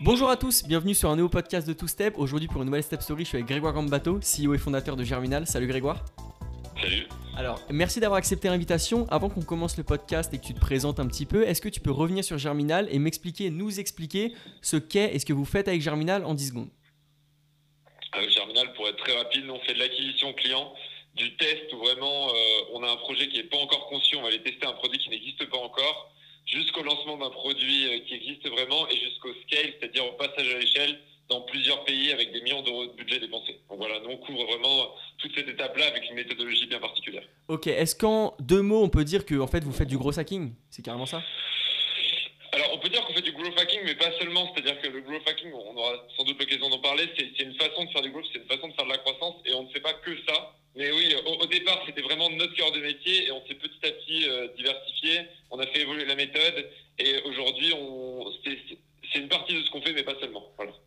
Bonjour à tous, bienvenue sur un nouveau podcast de Two Step. Aujourd'hui pour une nouvelle Step Story, je suis avec Grégoire Gambato, CEO et fondateur de Germinal. Salut Grégoire. Salut. Alors, merci d'avoir accepté l'invitation. Avant qu'on commence le podcast et que tu te présentes un petit peu, est-ce que tu peux revenir sur Germinal et m'expliquer, nous expliquer ce qu'est et ce que vous faites avec Germinal en 10 secondes? Avec Germinal, pour être très rapide, on fait de l'acquisition client, du test où vraiment euh, on a un projet qui n'est pas encore conçu, on va aller tester un produit qui n'existe pas encore jusqu'au lancement d'un produit euh, qui existe vraiment et jusqu'au scale, c'est-à-dire au passage à l'échelle dans plusieurs pays avec des millions d'euros de budget dépensés. Donc voilà, nous on couvre vraiment toute cette étape-là avec une méthodologie bien particulière. Ok, est-ce qu'en deux mots on peut dire que en fait vous faites du gros hacking? C'est carrément ça? Alors, on peut dire qu'on fait du growth hacking, mais pas seulement. C'est-à-dire que le growth hacking, on aura sans doute l'occasion d'en parler, c'est une façon de faire du growth, c'est une façon de faire de la croissance, et on ne fait pas que ça. Mais oui, au, départ, c'était vraiment notre cœur de métier, et on s'est petit à petit euh, diversifié. On a fait évoluer la méthode, et aujourd'hui, c'est une partie de ce qu'on fait, mais pas seulement.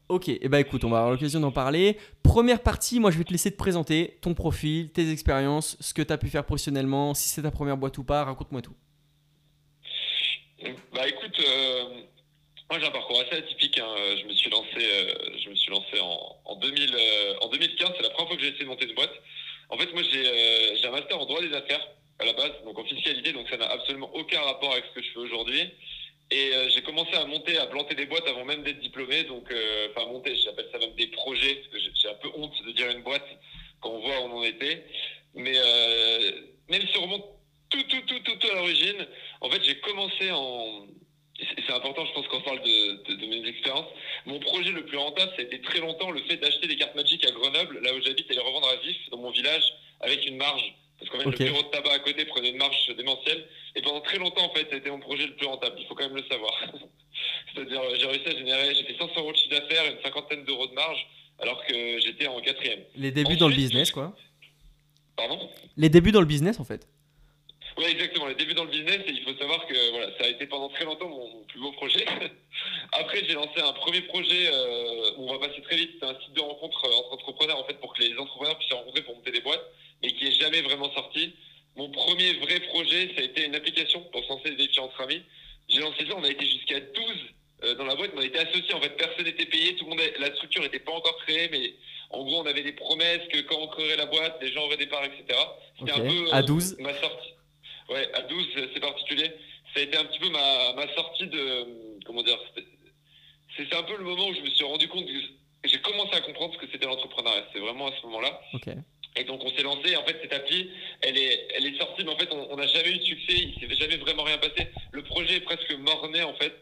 Ok, et eh ben écoute, on va avoir l'occasion d'en parler. Première partie, moi je vais te laisser te présenter ton profil, tes expériences, ce que tu as pu faire professionnellement, si c'est ta première boîte ou pas, raconte-moi tout. Bah écoute, euh, moi j'ai un parcours assez atypique. Hein. Je me suis lancé, euh, je me suis lancé en, en, 2000, euh, en 2015. C'est la première fois que j'ai essayé de monter une boîte. En fait, moi j'ai un master en droit des affaires à la base, donc en fiscalité, donc ça n'a absolument aucun rapport avec ce que je fais aujourd'hui. Et j'ai commencé à monter, à planter des boîtes avant même d'être diplômé. Donc, enfin monter, j'appelle ça même des projets, parce que j'ai un peu honte de dire une boîte quand on voit où on en était. Mais même si on remonte tout, tout, tout, tout, à l'origine, en fait, j'ai commencé en. C'est important, je pense, qu'on parle de, de, mes expériences. Mon projet le plus rentable, ça a été très longtemps le fait d'acheter des cartes Magic à Grenoble, là où j'habite, et les revendre à vif dans mon village avec une marge. Parce qu'en fait, le bureau de tabac à côté prenait une marge démentielle. Et pendant très longtemps, en fait, ça a été mon projet le plus rentable. Il faut quand même le savoir. C'est-à-dire, j'ai réussi à générer, j'ai fait 500 euros de chiffre d'affaires et une cinquantaine d'euros de marge, alors que j'étais en quatrième. Les débuts dans le business, quoi. Pardon? Les débuts dans le business, en fait. Oui, exactement. Les débuts dans le business, et il faut savoir que voilà, ça a été pendant très longtemps mon, plus beau projet. Après, j'ai lancé un premier projet euh, où on va passer très vite. C'est un site de rencontre euh, entre entrepreneurs, en fait, pour que les entrepreneurs puissent se rencontrer pour monter des boîtes, mais qui n'est jamais vraiment sorti. Mon premier vrai projet, ça a été une application pour se lancer des défis entre amis. J'ai lancé ça, on a été jusqu'à 12 euh, dans la boîte, mais on était associés. En fait, personne n'était payé, tout le monde, la structure n'était pas encore créée, mais en gros, on avait des promesses que quand on créerait la boîte, les gens auraient des parts, etc. C'était un peu à 12. ma sortie. Ouais, à 12, c'est particulier. Ça a été un petit peu ma, ma sortie de. Comment dire C'est un peu le moment où je me suis rendu compte que j'ai commencé à comprendre ce que c'était l'entrepreneuriat. C'est vraiment à ce moment-là. Et donc on s'est lancé. En fait, cette appli, elle est, elle est sortie, mais en fait, on n'a jamais eu de succès. Il s'est jamais vraiment rien passé. Le projet est presque mort-né, en fait,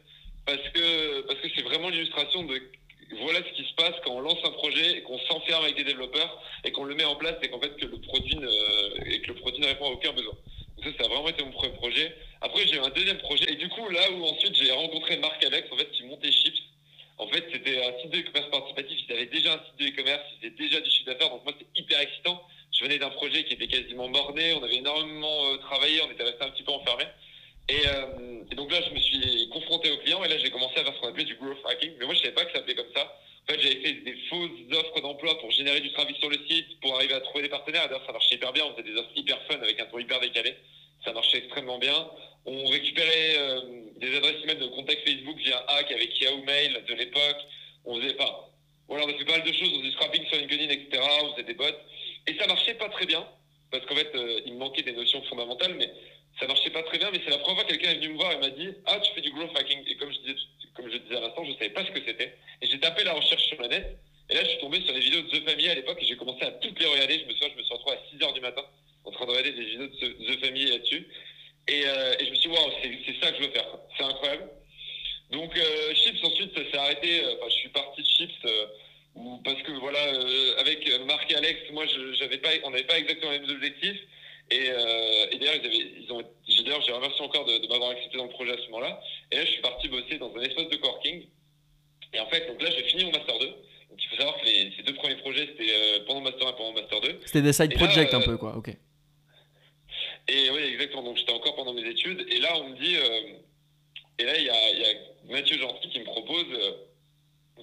parce que parce que c'est vraiment l'illustration de voilà ce qui se passe quand on lance un projet et qu'on s'enferme avec des développeurs et qu'on le met en place et qu'en fait que le produit ne, et que le produit ne répond à aucun besoin. Ça a vraiment été mon premier projet. Après, j'ai eu un deuxième projet. Et du coup, là où ensuite j'ai rencontré Marc Alex, en fait, qui montait Chips. En fait, c'était un site de e-commerce participatif. Ils avaient déjà un site de e-commerce, ils faisaient déjà du chiffre d'affaires. Donc moi, c'était hyper excitant. Je venais d'un projet qui était quasiment borné. On avait énormément euh, travaillé. On était resté un petit peu enfermé. Et, euh, et, donc là, je me suis confronté aux clients et là, j'ai commencé à faire ce qu'on appelait du growth hacking. Mais moi, je savais pas que ça s'appelait comme ça. En fait, j'avais fait des fausses offres d'emploi pour générer du trafic sur le site, pour arriver à trouver des partenaires. D'ailleurs, ça marchait hyper bien. On faisait des offres hyper fun avec un ton hyper décalé ça marchait extrêmement bien. On récupérait euh, des adresses email de contact Facebook via hack avec Yahoo Mail de l'époque. On faisait pas. Voilà, on a fait pas mal de choses. On faisait scrapping sur LinkedIn, etc. On faisait des bots. Et ça marchait pas très bien. Parce qu'en fait, euh, il me manquait des notions fondamentales, mais ça marchait pas très bien. Mais c'est la première fois que quelqu'un est venu me voir et m'a dit Ah, tu fais du growth hacking. Et comme je disais, comme je disais à l'instant, je savais pas ce que c'était. Et j'ai tapé la recherche sur la net. Et là, je suis tombé sur les vidéos de The Family à l'époque et j'ai commencé à toutes les regarder. Je me souviens, je me suis retrouvé à 6 h du matin en train de regarder des vidéos de The Family là-dessus. Euh, et, je me suis dit, waouh, c'est ça que je veux faire. C'est incroyable. Donc, euh, Chips, ensuite, ça s'est arrêté. Euh, enfin, je suis parti de Chips parce que, voilà, avec Marc et Alex, moi, j'avais pas, on n'avait pas exactement les mêmes objectifs. Et, et d'ailleurs, ils, ils ont, d'ailleurs, j'ai remercié encore de, m'avoir accepté dans le projet à ce moment-là. Et là, je suis parti bosser dans un espace de coworking. Et en fait, donc là, j'ai fini mon Master 2. Donc, il faut savoir que les, ces deux premiers projets, c'était pendant Master 1 et pendant Master 2. C'était des side projects un peu, quoi, ok. Et oui, exactement. Donc j'étais encore pendant mes études. Et là, on me dit. Euh, et là, il y a, y a, Mathieu Gentil qui me propose, euh,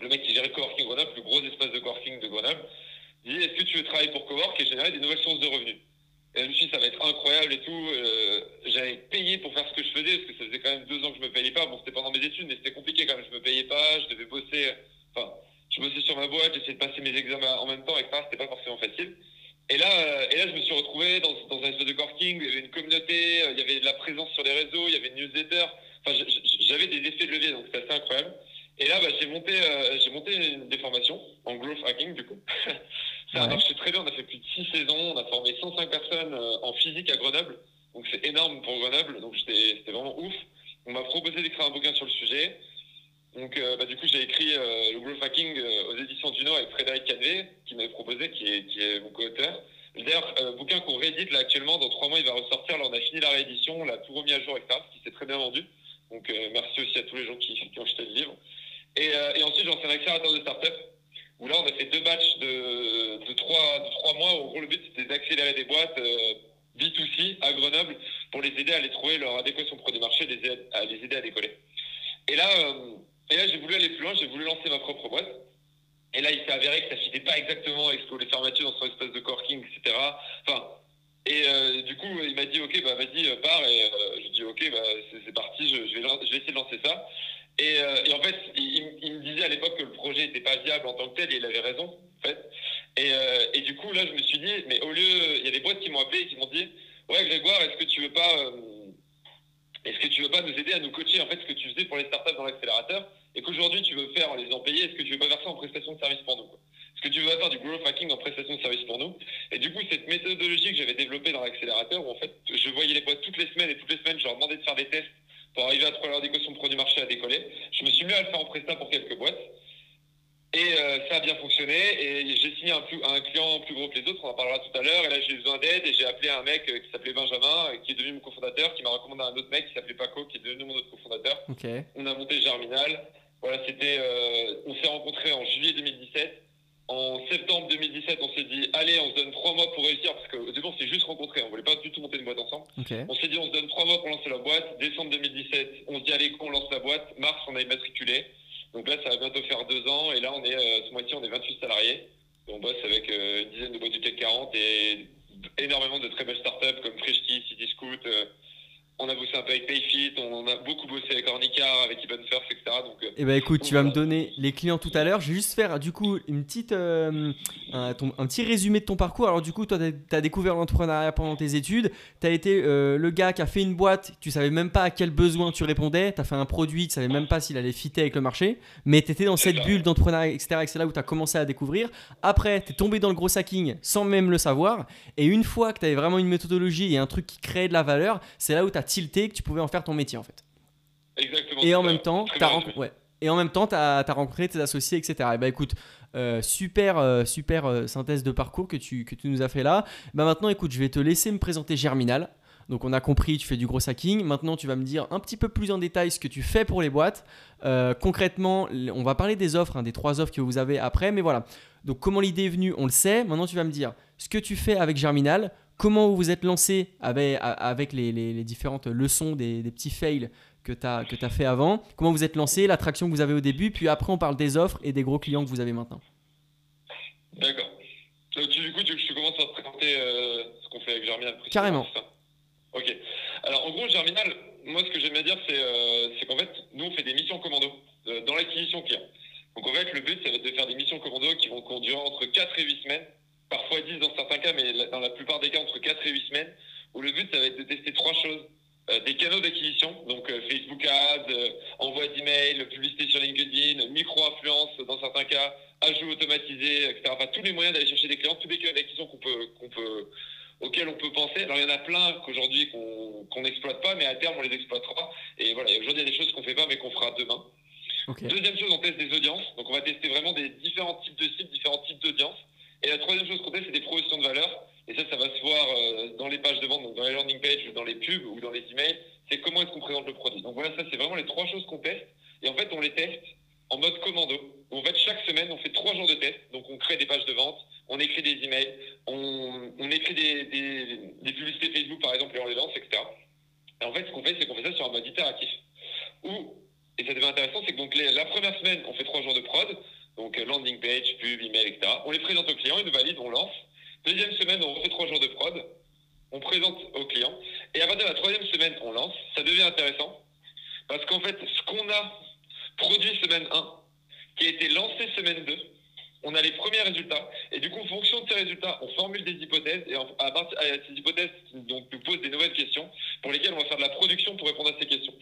le mec qui gère Coworking Grenoble, le gros espace de coworking de Grenoble, dit Est-ce que tu veux travailler pour Cowork et générer des nouvelles sources de revenus? Et je me suis dit, ça va être incroyable et tout. Euh, j'avais payé pour faire ce que je faisais, parce que ça faisait quand même deux ans que je me payais pas. Bon, c'était pendant mes études, mais c'était compliqué quand même. Je me payais pas, je devais bosser. Enfin, je bossais sur ma boîte, j'essayais de passer mes examens en même temps, etc. C'était pas forcément facile. Et là, euh, et là, je me suis retrouvé dans, dans un espèce de corking. Il y avait une communauté, euh, il y avait de la présence sur les réseaux, il y avait une newsletter. Enfin, j'avais des effets de levier, donc c'était assez incroyable. Et là, bah, j'ai monté, euh, j'ai monté des formations en growth hacking, du coup. ça a marché très bien. On a fait plus de six saisons. On a formé 105 personnes en physique à Grenoble. Donc c'est énorme pour Grenoble. Donc c'était vraiment ouf. On m'a proposé d'écrire un bouquin sur le sujet. Donc, euh, bah, du coup, j'ai écrit euh, le growth hacking euh, aux éditions Duno avec Frédéric Cadet, qui m'avait proposé, qui est, qui est mon co-auteur. D'ailleurs, bouquin qu'on réédite là actuellement, dans trois mois, il va ressortir. Là, on a fini la réédition, on l'a tout remis à jour, etc., ce qui s'est très bien vendu. Donc, merci aussi à tous les gens qui, qui ont acheté le livre. Et, et ensuite, j'en suis un accélérateur de start-up, où là, on a fait deux batchs de, trois, mois. Gros, le but, c'était d'accélérer des boîtes B2C à Grenoble pour les aider à les trouver leur adéquation produit-marché, les, à les aider à décoller. Et là, là, j'ai voulu aller plus loin, j'ai voulu lancer ma propre boîte. Et là, il s'est avéré que ça ne fitait pas exactement avec ce que voulait faire Mathieu dans son espèce de corking, etc. Enfin, et euh, du coup, il m'a dit, OK, bah vas-y, euh, pars. Et euh, je dis, OK, bah, c'est parti, je vais essayer de lancer ça. Et, et en fait, il, me disait à l'époque que le projet n'était pas viable en tant que tel, et il avait raison, fait. Et, du coup, là, je me suis dit, mais au lieu, il y a des boîtes qui m'ont appelé et qui m'ont dit, ouais, Grégoire, est-ce que tu veux pas est-ce que tu veux pas nous aider à nous coacher en fait ce que tu faisais pour les startups dans l'accélérateur et qu'aujourd'hui tu veux faire en les en est-ce que tu veux pas faire ça en prestation de service pour nous Est-ce que tu veux pas faire du growth hacking en prestation de service pour nous? Et du coup, cette méthodologie que j'avais développée dans l'accélérateur où en fait je voyais les boîtes toutes les semaines et toutes les semaines je leur demandais de faire des tests pour arriver à trouver leur d'équation produit marché à décoller, je me suis mis à le faire en prestation pour quelques boîtes. Et euh, ça a bien fonctionné. Et j'ai signé un, un, client plus gros que les autres, on en parlera tout à l'heure. Et là, j'ai besoin d'aide. Et j'ai appelé un mec euh, qui s'appelait Benjamin, euh, qui est devenu mon cofondateur, qui m'a recommandé un autre mec qui s'appelait Paco, qui est devenu mon autre cofondateur. On a monté Germinal. Voilà, c'était. on s'est rencontrés en juillet 2017. En septembre 2017, on s'est dit, allez, on se donne trois mois pour réussir, parce qu'au début, on s'est juste rencontrés, on voulait pas du tout monter une boîte ensemble. On s'est dit, on se donne trois mois pour lancer la boîte. Décembre 2017, on se dit, allez, on lance la boîte. Mars, on a immatriculé. Donc là, ça va bientôt faire deux ans. Et là, on est, euh, ce mois-ci, on est 28 salariés. on bosse avec euh, une dizaine de boîtes du CAC 40 et énormément de très belles startups comme Freshkey, CityScoot, euh, on a bossé un peu avec Payfit, on a beaucoup bossé avec Ornicar, avec Even First, etc. Donc, euh, eh ben écoute, tu vas me donner les clients tout à l'heure. Je vais juste faire du coup une petite, euh, un, petit résumé de ton parcours. Alors du coup, toi, tu as, découvert l'entrepreneuriat pendant tes études. Tu as été euh, le gars qui a fait une boîte, tu savais même pas à quel besoin tu répondais. Tu as fait un produit, tu savais même pas s'il allait fitter avec le marché. Mais tu étais dans cette bulle d'entrepreneuriat, etc. Et c'est là où tu as commencé à découvrir. Après, tu es tombé dans le gros hacking sans même le savoir. Et une fois que tu avais vraiment une méthodologie et un truc qui créait de la valeur, c'est là où tu as tilté que tu pouvais en faire ton métier en fait. Exactement. Et en même temps, tu as, ouais. Et en même temps, tu as, rencontré tes associés, etc. Et bah écoute, euh, super, euh, super euh, synthèse de parcours que tu, que tu nous as fait là. Bah maintenant, écoute, je vais te laisser me présenter Germinal. Donc on a compris, tu fais du gros hacking. Maintenant, tu vas me dire un petit peu plus en détail ce que tu fais pour les boîtes. concrètement, on va parler des offres, hein, des trois offres que vous avez après. Mais voilà. Donc comment l'idée est venue, on le sait. Maintenant, tu vas me dire ce que tu fais avec Germinal, comment vous vous êtes lancé avec, avec les, différentes leçons des, petits fails que tu as, que as fait avant, comment vous êtes lancé, l'attraction que vous avez au début, puis après on parle des offres et des gros clients que vous avez maintenant. D'accord. Du coup, tu, je commence à te présenter euh, ce qu'on fait avec Germinal. Carrément. Ok. Alors en gros, Germinal, moi ce que j'aime bien dire, euh, c'est qu'en fait, nous on fait des missions commando euh, dans l'acquisition client. Donc en fait, le but, c'est de faire des missions commando qui vont conduire entre 4 et 8 semaines parfois 10 dans certains cas, mais dans la plupart des cas entre 4 et 8 semaines, où le but, ça va être de tester trois choses. Euh, des canaux d'acquisition, donc euh, Facebook Ads, euh, envoi d'email, publicité sur LinkedIn, micro-influence dans certains cas, ajout automatisé, etc. Enfin, tous les moyens d'aller chercher des clients, tous les canaux d'acquisition qu'on peut, qu'on peut, auxquels on peut penser. Alors, il y en a plein qu'aujourd'hui qu'on n'exploite pas, mais à terme, on les exploitera. Et voilà, aujourd'hui, il y a des choses qu'on ne fait pas, mais qu'on fera demain. Deuxième chose, on teste des audiences. Donc, on va tester vraiment des différents types de sites, différents types d'audiences. Et la troisième chose qu'on fait, c'est des promotions de valeur. Et ça, ça va se voir euh, dans les pages de vente, donc dans les landing pages, dans les pubs ou dans les emails. C'est comment est-ce qu'on présente le produit. Donc voilà, ça, c'est vraiment les trois choses qu'on teste. Et en fait, on les teste en mode commando. En fait, chaque semaine, on fait trois jours de test. Donc, on crée des pages de vente, on écrit des emails, on, on écrit des, des, publicités Facebook, par exemple, et on les lance, etc. Et en fait, ce qu'on fait, c'est qu'on fait ça sur un mode itératif. Où, et ça devient intéressant, c'est que donc la première semaine, on fait trois jours de prod. Donc euh, landing page, pub, email, etc. On les présente au client, ils nous valident, on lance. Deuxième semaine, on refait trois jours de prod. on présente aux clients, et à partir de la troisième semaine, on lance. Ça devient intéressant, parce qu'en fait, ce qu'on a produit semaine 1, qui a été lancé semaine 2, on a les premiers résultats. Et du coup, en fonction de ces résultats, on formule des hypothèses. Et à partir de ces hypothèses, donc, nous posent des nouvelles questions pour lesquelles on va faire de la production pour répondre à ces questions.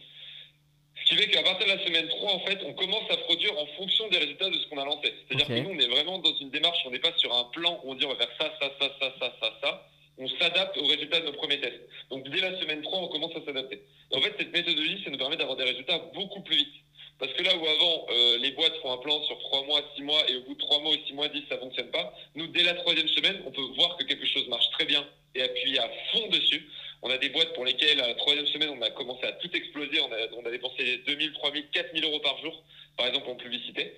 Qui fait qu'à partir de la semaine 3, en fait, on commence à produire en fonction des résultats de ce qu'on a lancé. C'est-à-dire que nous, on est vraiment dans une démarche, on n'est pas sur un plan où on dit on va faire ça, ça, ça, ça, ça, ça, ça. On s'adapte aux résultats de nos premiers tests. Donc dès la semaine 3, on commence à s'adapter. En fait, cette méthodologie, ça nous permet d'avoir des résultats beaucoup plus vite. Parce que là où avant, euh, les boîtes font un plan sur 3 mois, 6 mois, et au bout de 3 mois ou 6 mois, 10, ça ne fonctionne pas, nous, dès la troisième semaine, on peut voir que quelque chose marche très bien et appuyer à fond dessus. On a des boîtes pour lesquelles, la troisième semaine, on a commencé à tout exploser. On a, on a dépensé 2000, 3000, 4000 euros par jour, par exemple, en publicité.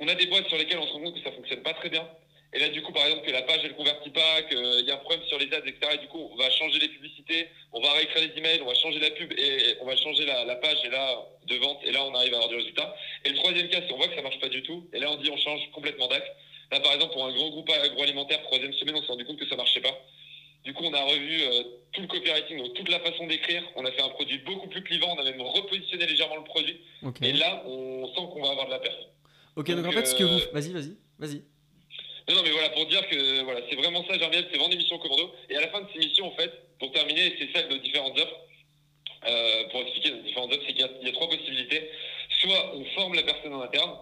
On a des boîtes sur lesquelles on se rend compte que ça ne fonctionne pas très bien. Et là, du coup, par exemple, que la page, elle convertit pas, qu'il y a un problème sur les ads, etc. Et du coup, on va changer les publicités, on va réécrire les emails, on va changer la pub et on va changer la, page et là, de vente. Et là, on arrive à avoir du résultat. Et le troisième cas, si on voit que ça marche pas du tout, et là, on dit, on change complètement d'axe. Là, par exemple, pour un grand groupe agroalimentaire, troisième semaine, on s'est rendu compte que ça marchait pas. Du coup, on a revu euh, tout le copywriting, donc toute la façon d'écrire. On a fait un produit beaucoup plus clivant. On a même repositionné légèrement le produit. Et là, on sent qu'on va avoir de la perte. Ok, donc, en fait, ce que vous. Euh, vas-y, vas-y, vas-y. Non, non, mais voilà, pour dire que voilà, c'est vraiment ça, Germiel, c'est vendre des missions commando. Et à la fin de ces missions, en fait, pour terminer, c'est ça de nos différentes offres. Euh, pour expliquer nos différentes offres, c'est qu'il y, a trois possibilités. Soit on forme la personne en interne,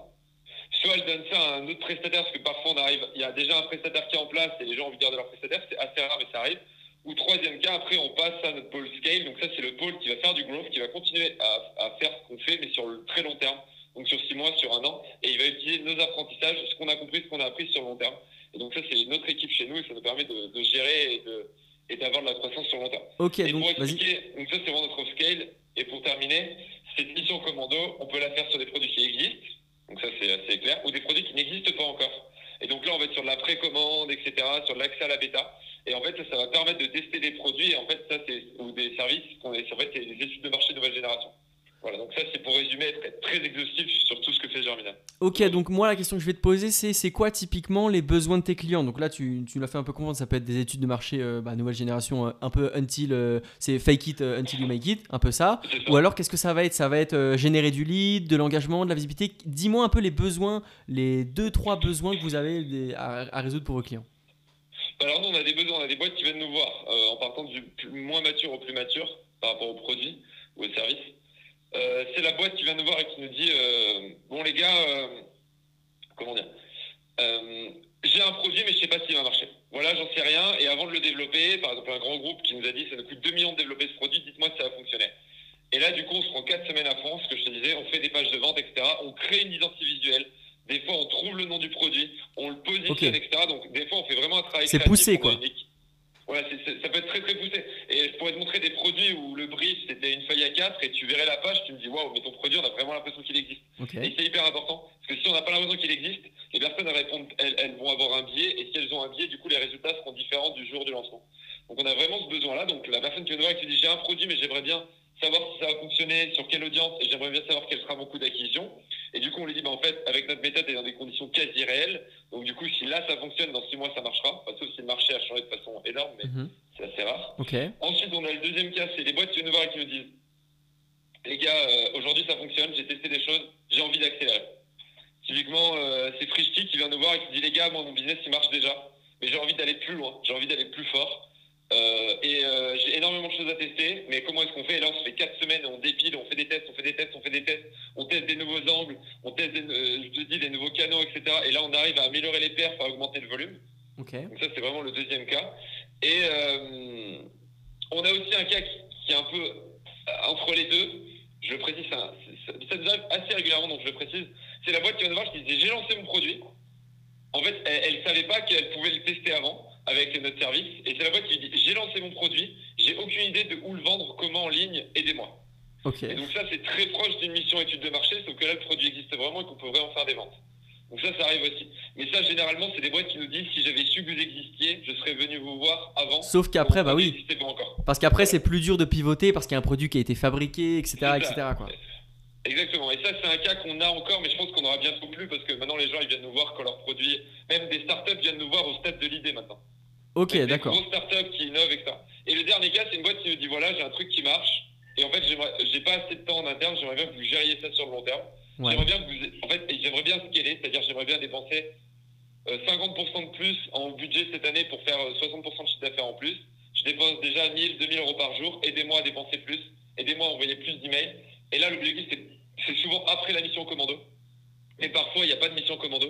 soit elle donne ça à un autre prestataire, parce que parfois on arrive, il y a déjà un prestataire qui est en place et les gens ont envie de garder leur prestataire, c'est assez rare, mais ça arrive. Ou troisième cas, après on passe à notre pôle scale, donc ça c'est le pôle qui va faire du growth, qui va continuer à, à faire ce qu'on fait, mais sur le très long terme donc sur six mois, sur un an, et il va utiliser nos apprentissages, ce qu'on a compris, ce qu'on a appris sur le long terme. Et donc ça, c'est notre équipe chez nous, et ça nous permet de, gérer et de et d'avoir de la croissance sur le long terme. Ok, et donc, pour expliquer, donc ça c'est vraiment notre scale. Et pour terminer, cette mission commando, on peut la faire sur des produits qui existent, donc ça c'est assez clair, ou des produits qui n'existent pas encore. Et donc là, on va être sur de la précommande, etc., sur l'accès à la bêta. Et en fait, ça, va permettre de tester des produits, et en fait, ça c'est ou des services, en fait, des études de marché de nouvelle génération. Voilà, donc ça c'est pour résumer, être très exhaustif sur tout ce que fait Germinal. Ok, donc moi la question que je vais te poser c'est c'est quoi typiquement les besoins de tes clients? Donc là tu, tu l'as fait un peu comprendre, ça peut être des études de marché euh, bah, nouvelle génération, euh, un peu until, euh, c'est fake it until you make it, un peu ça. Ou alors qu'est-ce que ça va être? Ça va être générer du lead, de l'engagement, de la visibilité. Dis-moi un peu les besoins, les deux trois besoins que vous avez à, résoudre pour vos clients. Alors nous on a des besoins, on a des boîtes qui viennent nous voir en partant du moins mature au plus mature par rapport aux produits ou aux services. Euh, c'est la boîte qui vient nous voir et qui nous dit euh, Bon, les gars, euh, comment dire J'ai un produit, mais je sais pas s'il va marcher. Voilà, j'en sais rien. Et avant de le développer, par exemple, un grand groupe qui nous a dit Ça nous coûte 2 millions de développer ce produit, dites-moi si ça va fonctionner. Et là, du coup, on se prend 4 semaines à fond, ce que je te disais, on fait des pages de vente, etc. On crée une identité visuelle. Des fois, on trouve le nom du produit, on le positionne, etc. Donc, des fois, on fait vraiment un travail. C'est poussé, quoi. Voilà, ça peut être très très poussé. Et je pourrais te montrer des produits où le brief c'était une feuille à 4 et tu verrais la page, tu me dis waouh, mais ton produit on a vraiment l'impression qu'il existe. Et c'est hyper important parce que si on n'a pas l'impression qu'il existe, les personnes répondent, elles, vont avoir un biais et si elles ont un biais, du coup les résultats seront différents du jour du lancement. Donc on a vraiment ce besoin-là. Donc la personne qui vient nous voir et qui dit j'ai un produit mais j'aimerais bien savoir si ça va fonctionner, sur quelle audience, et j'aimerais bien savoir quel sera mon coût d'acquisition. Et du coup, on lui dit, bah, en fait, avec notre méthode et dans des conditions quasi réelles, donc du coup, si là ça fonctionne, dans six mois ça marchera, sauf si le marché a changé de façon énorme, mais mhm. c'est assez rare. Ensuite, on a le deuxième cas, c'est les boîtes qui viennent nous voir et qui nous disent, les gars, euh, aujourd'hui ça fonctionne, j'ai testé des choses, j'ai envie d'accélérer. Typiquement, euh, c'est Frishti qui vient nous voir et qui dit, les gars, moi, mon business il marche déjà, mais j'ai envie d'aller plus loin, j'ai envie d'aller plus fort. Euh, et euh, j'ai énormément de choses à tester, mais comment est-ce qu'on fait? Et là, on se fait 4 semaines, on dépile, on fait des tests, on fait des tests, on fait des tests, on teste des nouveaux angles, on teste, des, euh, je te dis, des nouveaux canaux, etc. Et là, on arrive à améliorer les perfs, à augmenter le volume. Donc ça, c'est vraiment le deuxième cas. Et on a aussi un cas qui, est un peu entre les deux. Je le précise, ça, ça, nous arrive assez régulièrement, donc je le précise. C'est la boîte qui va nous voir qui dit j'ai lancé mon produit. En fait, elle ne savait pas qu'elle pouvait le tester avant avec notre service. Et c'est la boîte qui dit j'ai lancé mon produit, j'ai aucune idée de où le vendre, comment en ligne, aidez-moi. Et donc ça c'est très proche d'une mission étude de marché, sauf que là le produit existe vraiment et qu'on peut vraiment faire des ventes. Donc ça, ça arrive aussi. Mais ça, généralement, c'est des boîtes qui nous disent si j'avais su que vous existiez, je serais venu vous voir avant. Sauf qu'après, bah oui. Parce qu'après, c'est plus dur de pivoter parce qu'il y a un produit qui a été fabriqué, etc. etc. Quoi. Exactement. Et ça, c'est un cas qu'on a encore, mais je pense qu'on aura bientôt plus parce que maintenant, les gens, ils viennent nous voir quand leur produit, même des startups viennent nous voir au stade de l'idée maintenant. Ok, d'accord. Une grosse startup qui innove, etc. Et le dernier cas, c'est une boîte qui me dit voilà, j'ai un truc qui marche. Et en fait, j'ai pas assez de temps en interne. J'aimerais bien que vous gériez ça sur le long terme. Ouais. J'aimerais bien que vous, en fait, j'aimerais bien scaler, c'est-à-dire j'aimerais bien dépenser euh, 50% de plus en budget cette année pour faire euh, 60% de chiffre d'affaires en plus. Je dépense déjà 1000, 2000 euros par jour. Aidez-moi à dépenser plus. Aidez-moi à envoyer plus d'emails. Et là, l'objectif, c'est, c'est souvent après la mission commando. Mais parfois, il n'y a pas de mission commando.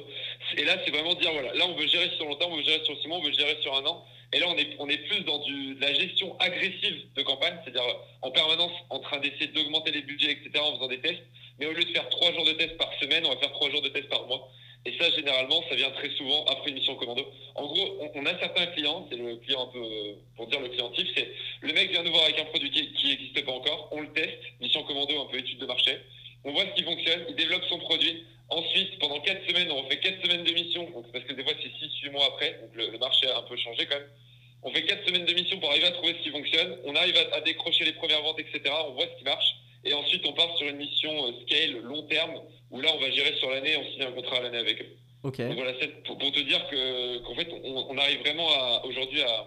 Et là, c'est vraiment dire, voilà, là, on veut gérer sur longtemps, on veut gérer sur six mois, on veut gérer sur un an. Et là, on est, on est plus dans du, de la gestion agressive de campagne, c'est-à-dire euh, en permanence en train d'essayer d'augmenter les budgets, etc., en faisant des tests. Mais au lieu de faire trois jours de tests par semaine, on va faire trois jours de tests par mois. Et ça, généralement, ça vient très souvent après une mission commando. En gros, on, on a certains clients, c'est le client un peu, euh, pour dire le client type, c'est le mec vient nous voir avec un produit qui n'existe pas encore, on le teste, mission commando, un peu étude de marché, on voit ce qui fonctionne, il développe son produit. Ensuite, pendant 4 semaines, on fait 4 semaines de mission, donc, parce que des fois c'est 6-8 mois après, donc le, le marché a un peu changé quand même. On fait 4 semaines de mission pour arriver à trouver ce qui fonctionne, on arrive à, à décrocher les premières ventes, etc. On voit ce qui marche, et ensuite on part sur une mission euh, scale, long terme, où là on va gérer sur l'année, on signe un contrat à l'année avec eux. Ok. Donc voilà, c'est pour, pour te dire que qu'en fait, on, on arrive vraiment aujourd'hui à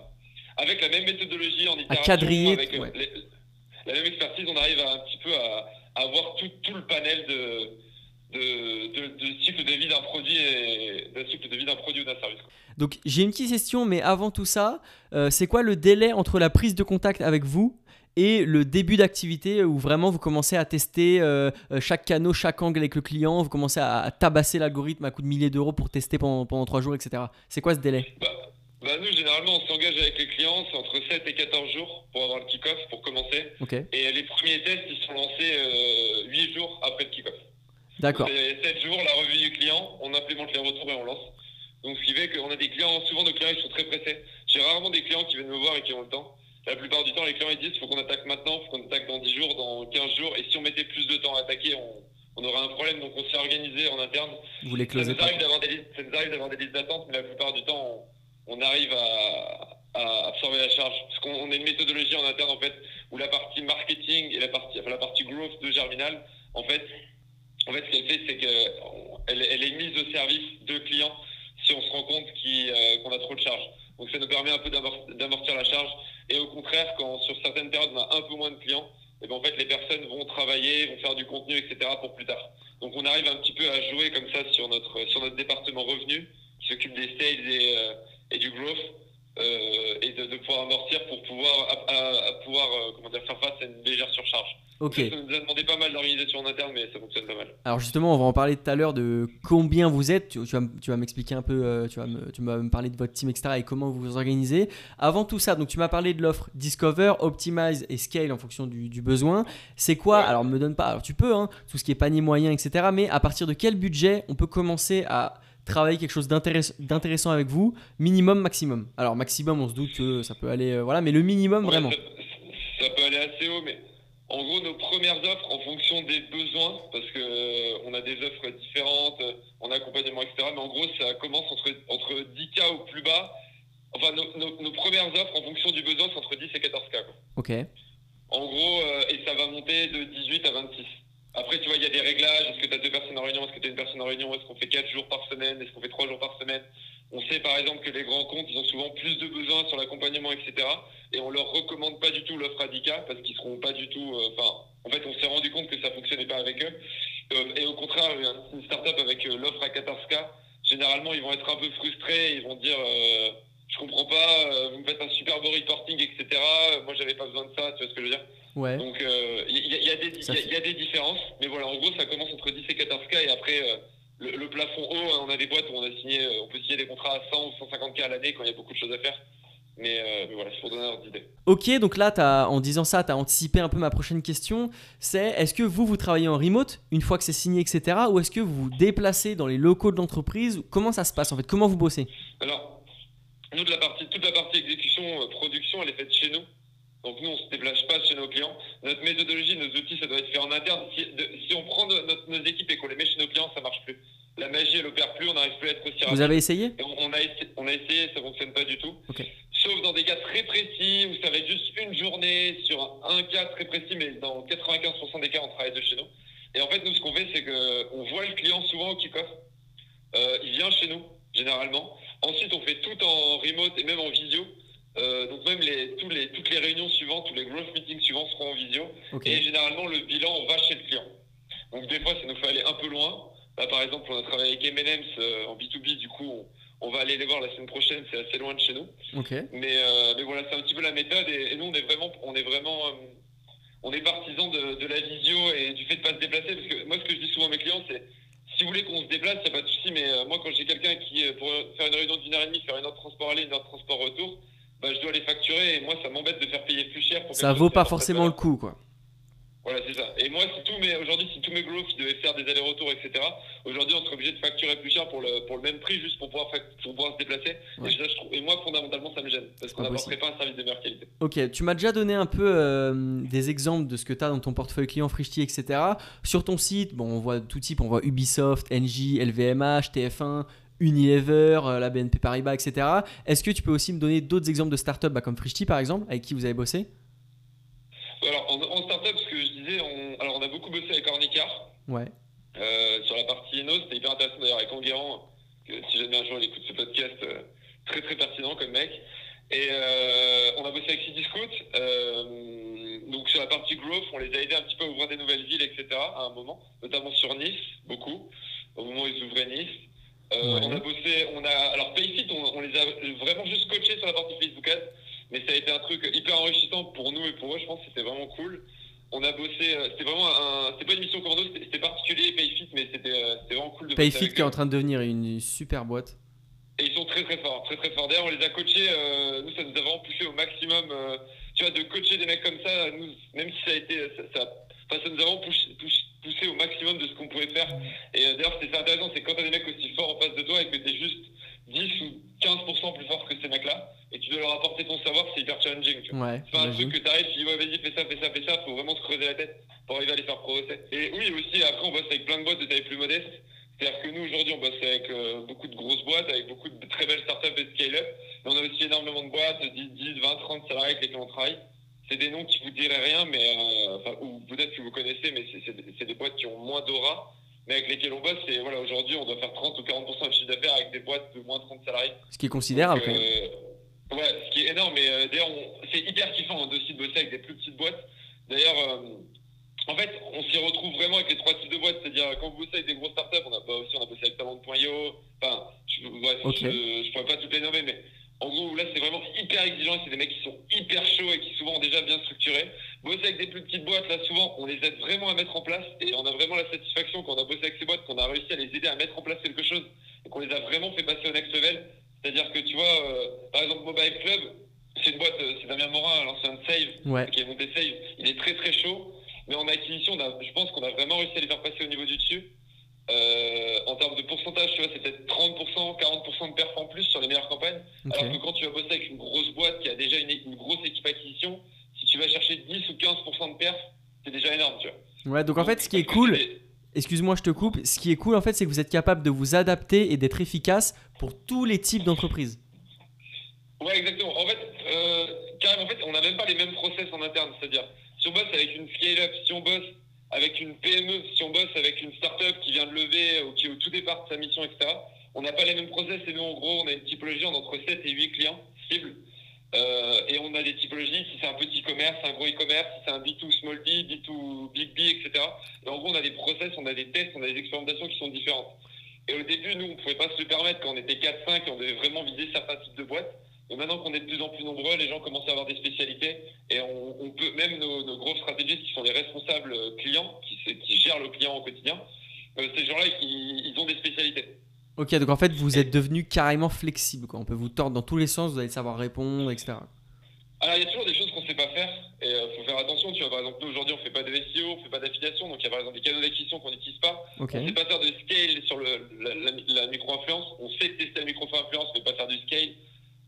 avec la même méthodologie en itération, quadriller, avec euh, ouais. les- la même expertise, on arrive à un petit peu à avoir tout, tout le panel de de, de, de cycle de vie d'un produit et cycle de vie d'un produit ou d'un service. quoi. Donc j'ai une petite question, mais avant tout ça, euh, c'est quoi le délai entre la prise de contact avec vous et le début d'activité où vraiment vous commencez à tester euh, euh, chaque canal, chaque angle avec le client, vous commencez à, à tabasser l'algorithme à coup de milliers d'euros pour tester pendant, pendant 3 jours, etc. C'est quoi ce délai? Bah, bah nous, généralement, on s'engage avec les clients, c'est entre 7 et 14 jours pour avoir le kick-off, pour commencer. Et les premiers tests, ils sont lancés euh, 8 jours après le kick-off. d'accord. C'est 7 jours, la revue du client, on implémente les retours et on lance. Donc ce qui fait qu'on a des clients, souvent nos clients ils sont très pressés. J'ai rarement des clients qui viennent me voir et qui ont le temps. La plupart du temps, les clients ils disent faut qu'on attaque maintenant, faut qu'on attaque dans 10 jours, dans 15 jours. Et si on mettait plus de temps à attaquer, on, on aurait un problème. Donc on s'est organisé en interne. Vous les Ça closez nous pas. arrive des listes, ça nous arrive d'avoir des listes d'attente, mais la plupart du temps, on, on arrive à, absorber la charge. Parce qu'on on a une méthodologie en interne, en fait, où la partie marketing et la partie, enfin, la partie growth de Germinal, en fait, en fait, ce qu'elle fait, c'est qu'elle elle est mise au service de clients si on se rend compte euh, qu'on a trop de charge. Donc ça nous permet un peu d'amor- d'amortir la charge. Et au contraire, quand sur certaines périodes on a un peu moins de clients, et ben en fait les personnes vont travailler, vont faire du contenu, etc. pour plus tard. Donc on arrive un petit peu à jouer comme ça sur notre sur notre département revenu qui s'occupe des sales et, euh, et du growth euh, et de, de pouvoir amortir pour pouvoir à, à- à pouvoir euh, comment dire faire face à une légère surcharge. Ok. Ça nous a demandé pas mal d'organisation en interne, mais ça fonctionne pas mal. Alors justement, on va en parler tout à l'heure de combien vous êtes. Tu, tu vas, tu vas m'expliquer un peu, euh, tu vas me, tu vas me parler de votre team, etc. et comment vous vous organisez. Avant tout ça, donc tu m'as parlé de l'offre Discover, Optimize et Scale en fonction du, du besoin. C'est quoi Ouais. Alors me donne pas, alors tu peux, hein, tout ce qui est panier moyen, etc. Mais à partir de quel budget on peut commencer à travailler quelque chose d'intéress- d'intéressant avec vous Minimum, maximum. Alors maximum, on se doute que ça peut aller, euh, voilà, mais le minimum Ouais, vraiment. Ça, ça peut aller assez haut, mais en gros, nos premières offres, en fonction des besoins, parce que euh, on a des offres différentes, euh, on a accompagnement, etc. Mais en gros, ça commence entre, entre 10K au plus bas. Enfin, nos, nos- nos premières offres, en fonction du besoin, c'est entre 10 et 14K. Quoi. Ok. En gros, euh, et ça va monter de 18 à 26. Après, tu vois, il y a des réglages. Est-ce que tu as deux personnes en réunion? Est-ce que tu as une personne en réunion? Est-ce qu'on fait 4 jours par semaine? Est-ce qu'on fait 3 jours par semaine? On sait par exemple que les grands comptes, ils ont souvent plus de besoins sur l'accompagnement, etc. Et on leur recommande pas du tout l'offre Radica parce qu'ils seront pas du tout. euh, Enfin, en fait, on s'est rendu compte que ça fonctionnait pas avec eux. Euh, et au contraire, une startup avec euh, l'offre à 14K, généralement, ils vont être un peu frustrés. Ils vont dire. je comprends pas, vous me faites un super beau reporting, etc. Moi, j'avais pas besoin de ça, tu vois ce que je veux dire? Ouais. donc euh, il y, a- il y y il y a des différences, mais voilà, en gros, ça commence entre 10 et 14K et après, euh, le, le plafond haut, hein, on a des boîtes où on, a signé, euh, on peut signer des contrats à 100 ou 150K à l'année quand il y a beaucoup de choses à faire. Mais, euh, mais voilà, c'est pour donner ordre d'idée. Ok, donc là, en disant ça, tu as anticipé un peu ma prochaine question. C'est est-ce que vous, vous travaillez en remote une fois que c'est signé, etc. Ou est-ce que vous vous déplacez dans les locaux de l'entreprise? Comment ça se passe en fait? Comment vous bossez? Alors, nous, de la partie, toute la partie exécution, euh, production, elle est faite chez nous. Donc nous, on se déplace pas chez nos clients. Notre méthodologie, nos outils, ça doit être fait en interne. Si, de- si on prend de- notre- nos équipes et qu'on les met chez nos clients, ça marche plus. La magie, elle opère plus, on n'arrive plus à être aussi rapide. Vous avez essayé? Et on, on a essayé, on a essayé, ça fonctionne pas du tout. Sauf dans des cas très précis où ça va être juste une journée sur un, cas très précis, mais dans 95% des cas, on travaille de chez nous. Et en fait, nous, ce qu'on fait, c'est que on voit le client souvent au kick-off. Euh, il vient chez nous, généralement. Ensuite, on fait tout en remote et même en visio. Euh, donc même les, tous les, toutes les réunions suivantes, tous les growth meetings suivants seront en visio. Et généralement, le bilan, on va chez le client. Donc des fois, ça nous fait aller un peu loin. Là, par exemple, on a travaillé avec M&M's euh, en B2B, du coup, on, on va aller les voir la semaine prochaine, c'est assez loin de chez nous. Mais, euh, mais voilà, c'est un petit peu la méthode. Et, et nous, on est vraiment, on est vraiment, on est partisans de, de la visio et du fait de pas se déplacer. Parce que moi, ce que je dis souvent à mes clients, c'est si vous voulez qu'on se déplace, il n'y a pas de souci. Mais moi, quand j'ai quelqu'un qui, pour faire une réunion d'une heure et demie, faire une heure de transport aller, une heure de transport retour, bah, je dois les facturer. Et moi, ça m'embête de faire payer plus cher. Pour Ça vaut pas forcément le coup, quoi. Voilà, c'est ça. Et moi, si tous mes, aujourd'hui, si tous mes growths devaient faire des allers-retours, etc., aujourd'hui, on serait obligé de facturer plus cher pour le, pour le même prix, juste pour pouvoir, pour pouvoir se déplacer. Ouais. Et, ça, je trouve, et moi, fondamentalement, ça me gêne. Parce qu'on pas n'apporterait pas un service de meilleure qualité. Ok, tu m'as déjà donné un peu euh, des exemples de ce que tu as dans ton portefeuille client, Frishti, etc. Sur ton site, bon, on voit tout type, on voit Ubisoft, NJ, LVMH, TF1, Unilever, euh, la BNP Paribas, etc. Est-ce que tu peux aussi me donner d'autres exemples de startups bah, comme Frishti par exemple, avec qui vous avez bossé? Alors, en, en startup, ce que je disais, on, alors, on a beaucoup bossé avec Ornicar. Ouais. Euh, sur la partie Inno, c'était hyper intéressant d'ailleurs avec Enguerrand, que si jamais un jour il écoute ce podcast, euh, très très pertinent comme mec. Et euh, on a bossé avec City Scoot, euh, donc sur la partie growth, on les a aidés un petit peu à ouvrir des nouvelles villes, etc. à un moment, notamment sur Nice, beaucoup, au moment où ils ouvraient Nice. Euh, Ouais. On a bossé, on a, alors Payfit, on, on les a vraiment juste coachés sur la partie Facebook Ads, mais ça a été un truc hyper enrichissant pour nous et pour eux, je pense que c'était vraiment cool on a bossé, euh, c'était vraiment un, c'était pas une mission commando, c'était particulier Payfit, mais c'était euh, c'était vraiment cool de Payfit qui est en train de devenir une super boîte. Et ils sont très très forts, très très forts. D'ailleurs, on les a coachés, euh, nous ça nous a vraiment poussé au maximum, euh, tu vois, de coacher des mecs comme ça, nous, même si ça a été, ça, ça, enfin, ça nous a vraiment poussé, poussé- poussé au maximum de ce qu'on pouvait faire. Et euh, d'ailleurs, c'est intéressant, c'est quand t'as des mecs aussi forts en face de toi et que t'es juste 10 ou 15% plus fort que ces mecs-là, et tu dois leur apporter ton savoir, c'est hyper challenging, tu vois. Ouais, C'est pas un truc que t'arrives, tu dis ouais vas-y fais ça, fais ça, fais ça, faut vraiment se creuser la tête pour arriver à les faire progresser. Et oui aussi après on bosse avec plein de boîtes de taille plus modeste. C'est-à-dire que nous aujourd'hui on bosse avec euh, beaucoup de grosses boîtes, avec beaucoup de très belles startups et scale-up, mais on a aussi énormément de boîtes, 10, 10 20, 30 salariés avec lesquels on travaille. C'est des noms qui vous diraient rien, mais euh, enfin, ou peut-être que vous connaissez, mais c'est- des- boîtes qui ont moins d'aura, mais avec lesquelles on bosse. Et voilà, aujourd'hui on doit faire 30 ou 40% de chiffre d'affaires avec des boîtes de moins de 30 salariés. Ce qui est considérable Donc, euh, ouais, ce qui est énorme, mais euh, d'ailleurs, c'est hyper kiffant hein, aussi de bosser avec des plus petites boîtes. D'ailleurs, en fait, on s'y retrouve vraiment avec les trois types de boîtes. C'est-à-dire, quand vous bossez avec des grosses startups, on a bah, aussi on a bossé avec Talent.io. Enfin, je, je pourrais pas toutes les nommer, mais en gros, là, c'est vraiment hyper exigeant. C'est des mecs qui sont hyper chauds et qui souvent ont déjà bien structuré. Bosser avec des plus petites boîtes, là, souvent, on les aide vraiment à mettre en place et on a vraiment la satisfaction quand on a bossé avec ces boîtes, qu'on a réussi à les aider à mettre en place quelque chose et qu'on les a vraiment fait passer au next level. C'est-à-dire que tu vois, euh, par exemple, Mobile Club, c'est une boîte, euh, c'est Damien Morin, l'ancien de Save, Ouais. qui est monté Save. Il est très très chaud, mais en acquisition, a- je pense qu'on a vraiment réussi à les faire passer au niveau du dessus. Euh, en termes de pourcentage, tu vois, c'est peut-être 30%, 40% de perf en plus sur les meilleures campagnes. Ok. Alors que quand tu vas bosser avec une grosse boîte qui a déjà une, une grosse équipe acquisition, si tu vas chercher 10 ou 15% de perf, c'est déjà énorme, tu vois. Ouais, donc en fait, ce qui est cool, excuse-moi, je te coupe, ce qui est cool en fait, c'est que vous êtes capable de vous adapter et d'être efficace pour tous les types d'entreprises. Ouais, exactement. En fait, euh, carrément, en fait, on n'a même pas les mêmes process en interne. C'est-à-dire, si on bosse avec une scale-up, si on bosse avec une PME, si on bosse avec une start-up qui vient de lever ou qui est au tout départ de sa mission, etc., on n'a pas les mêmes process. Et nous, en gros, on a une typologie en entre 7 et 8 clients cibles. Euh, et on a des typologies, si c'est un petit commerce, un gros e-commerce, si c'est un B2 small B, B2 big B, etc. Et en gros, on a des process, on a des tests, on a des expérimentations qui sont différentes. Et au début, nous, on ne pouvait pas se le permettre quand on était 4-5 et on devait vraiment viser certains types de boîtes. Maintenant qu'on est de plus en plus nombreux, les gens commencent à avoir des spécialités et on, on peut, même nos, nos gros stratégistes qui sont les responsables euh, clients, qui, gèrent le client au quotidien, euh, ces gens-là, ils, ils ont des spécialités. Ok, donc en fait, vous êtes devenu carrément flexible. Quoi. On peut vous tordre dans tous les sens, vous allez savoir répondre, etc. Alors, il y a toujours des choses qu'on ne sait pas faire et il faut faire attention. Tu vois, par exemple, nous, aujourd'hui, on ne fait pas de SEO, on ne fait pas d'affiliation, donc il y a par exemple des canaux d'acquisition qu'on n'utilise pas. On ne sait pas faire de scale sur le, la, la- la micro-influence. On sait tester la micro-influence, mais pas faire du scale.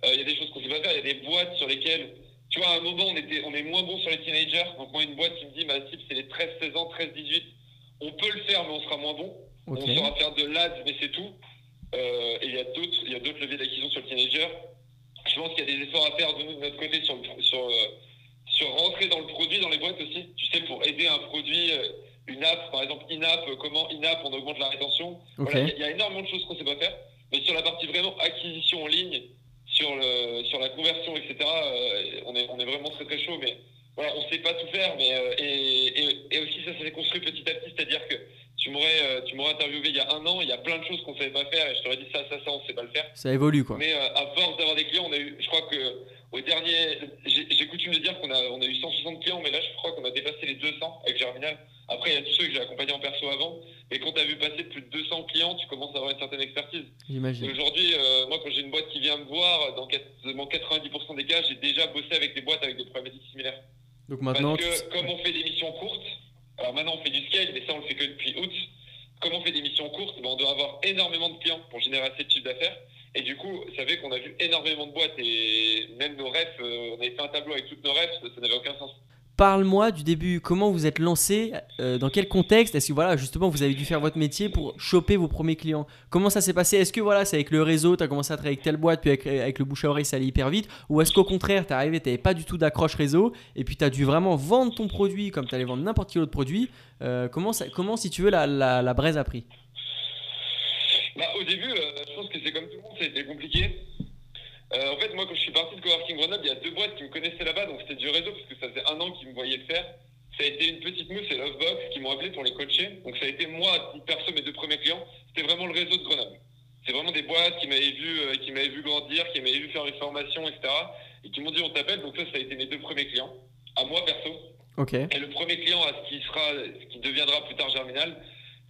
Euh, Il y a des choses qu'on ne sait pas faire. Il y a des boîtes sur lesquelles, tu vois, à un moment, on, était, on est moins bon sur les teenagers. Donc, moi, une boîte qui me dit, ma cible, c'est les 13-16 ans, 13-18. On peut le faire, mais on sera moins bon. On saura faire de l'ad, mais c'est tout. Euh, et il y a d'autres, il y a d'autres leviers d'acquisition sur le teenager. Je pense qu'il y a des efforts à faire de, nous, de notre côté sur, le, sur, euh, sur rentrer dans le produit dans les boîtes aussi. Tu sais, pour aider un produit, une app, par exemple, in-app, comment in-app on augmente la rétention. Voilà, il y a- il y, a énormément de choses qu'on ne sait pas faire. Mais sur la partie vraiment acquisition en ligne, sur, le, sur la conversion, etc., euh, on, est, on est vraiment très très chaud. Mais voilà, on sait pas tout faire. Mais, euh, et, et, aussi, ça s'est construit petit à petit. C'est-à-dire que tu m'aurais, euh, tu m'aurais interviewé il y a un an, il y a plein de choses qu'on savait pas faire et je t'aurais dit ça, ça, ça, on sait pas le faire. Ça évolue quoi. Mais à force d'avoir des clients, on a eu, je crois que au dernier, j'ai coutume de dire qu'on a, on a eu 160 clients, mais là je crois qu'on a dépassé les 200 avec Germinal. Après, il y a tous ceux que j'ai accompagnés en perso avant. Mais quand tu as vu passer plus de 200 clients, tu commences à avoir une certaine expertise. J'imagine. Aujourd'hui, euh, moi, quand j'ai une boîte qui vient me voir, dans 90% des cas, j'ai déjà bossé avec des boîtes avec des problématiques similaires. Donc maintenant. Parce que comme on fait des missions courtes, alors maintenant on fait du scale, mais ça on le fait que depuis août. Comme on fait des missions courtes, ben, on doit avoir énormément de clients pour générer assez de chiffre d'affaires. Et du coup, ça fait qu'on a vu énormément de boîtes et même nos refs, euh, on avait fait un tableau avec toutes nos refs, ça n'avait aucun sens. Parle-moi du début, comment vous êtes lancé, euh, dans quel contexte? Est-ce que voilà, justement, vous avez dû faire votre métier pour choper vos premiers clients? Comment ça s'est passé? Est-ce que voilà, c'est avec le réseau, tu as commencé à travailler avec telle boîte, puis avec, le bouche à oreille, ça allait hyper vite? Ou est-ce qu'au contraire, tu arrivé, tu pas du tout d'accroche réseau, et puis tu as dû vraiment vendre ton produit comme tu allais vendre n'importe quel autre produit? Euh, comment, ça, comment, si tu veux, la, braise a pris? Bah, Au début, euh, je pense que c'est comme tout le monde, ça a été compliqué. Euh, en fait, moi, quand je suis parti de Coworking Grenoble, il y a deux boîtes qui me connaissaient là-bas, donc c'était du réseau, parce que ça faisait un an qu'ils me voyaient le faire. Ça a été une petite mousse et Lovebox qui m'ont appelé pour les coacher. Donc ça a été moi, perso, mes deux premiers clients. C'était vraiment le réseau de Grenoble. C'est vraiment des boîtes qui m'avaient vu, euh, qui m'avaient vu grandir, qui m'avaient vu faire une formation, etc. Et qui m'ont dit on t'appelle. Donc ça, ça a été mes deux premiers clients. À moi perso. Ok. Et le premier client à ce qui sera, ce qui deviendra plus tard Germinal,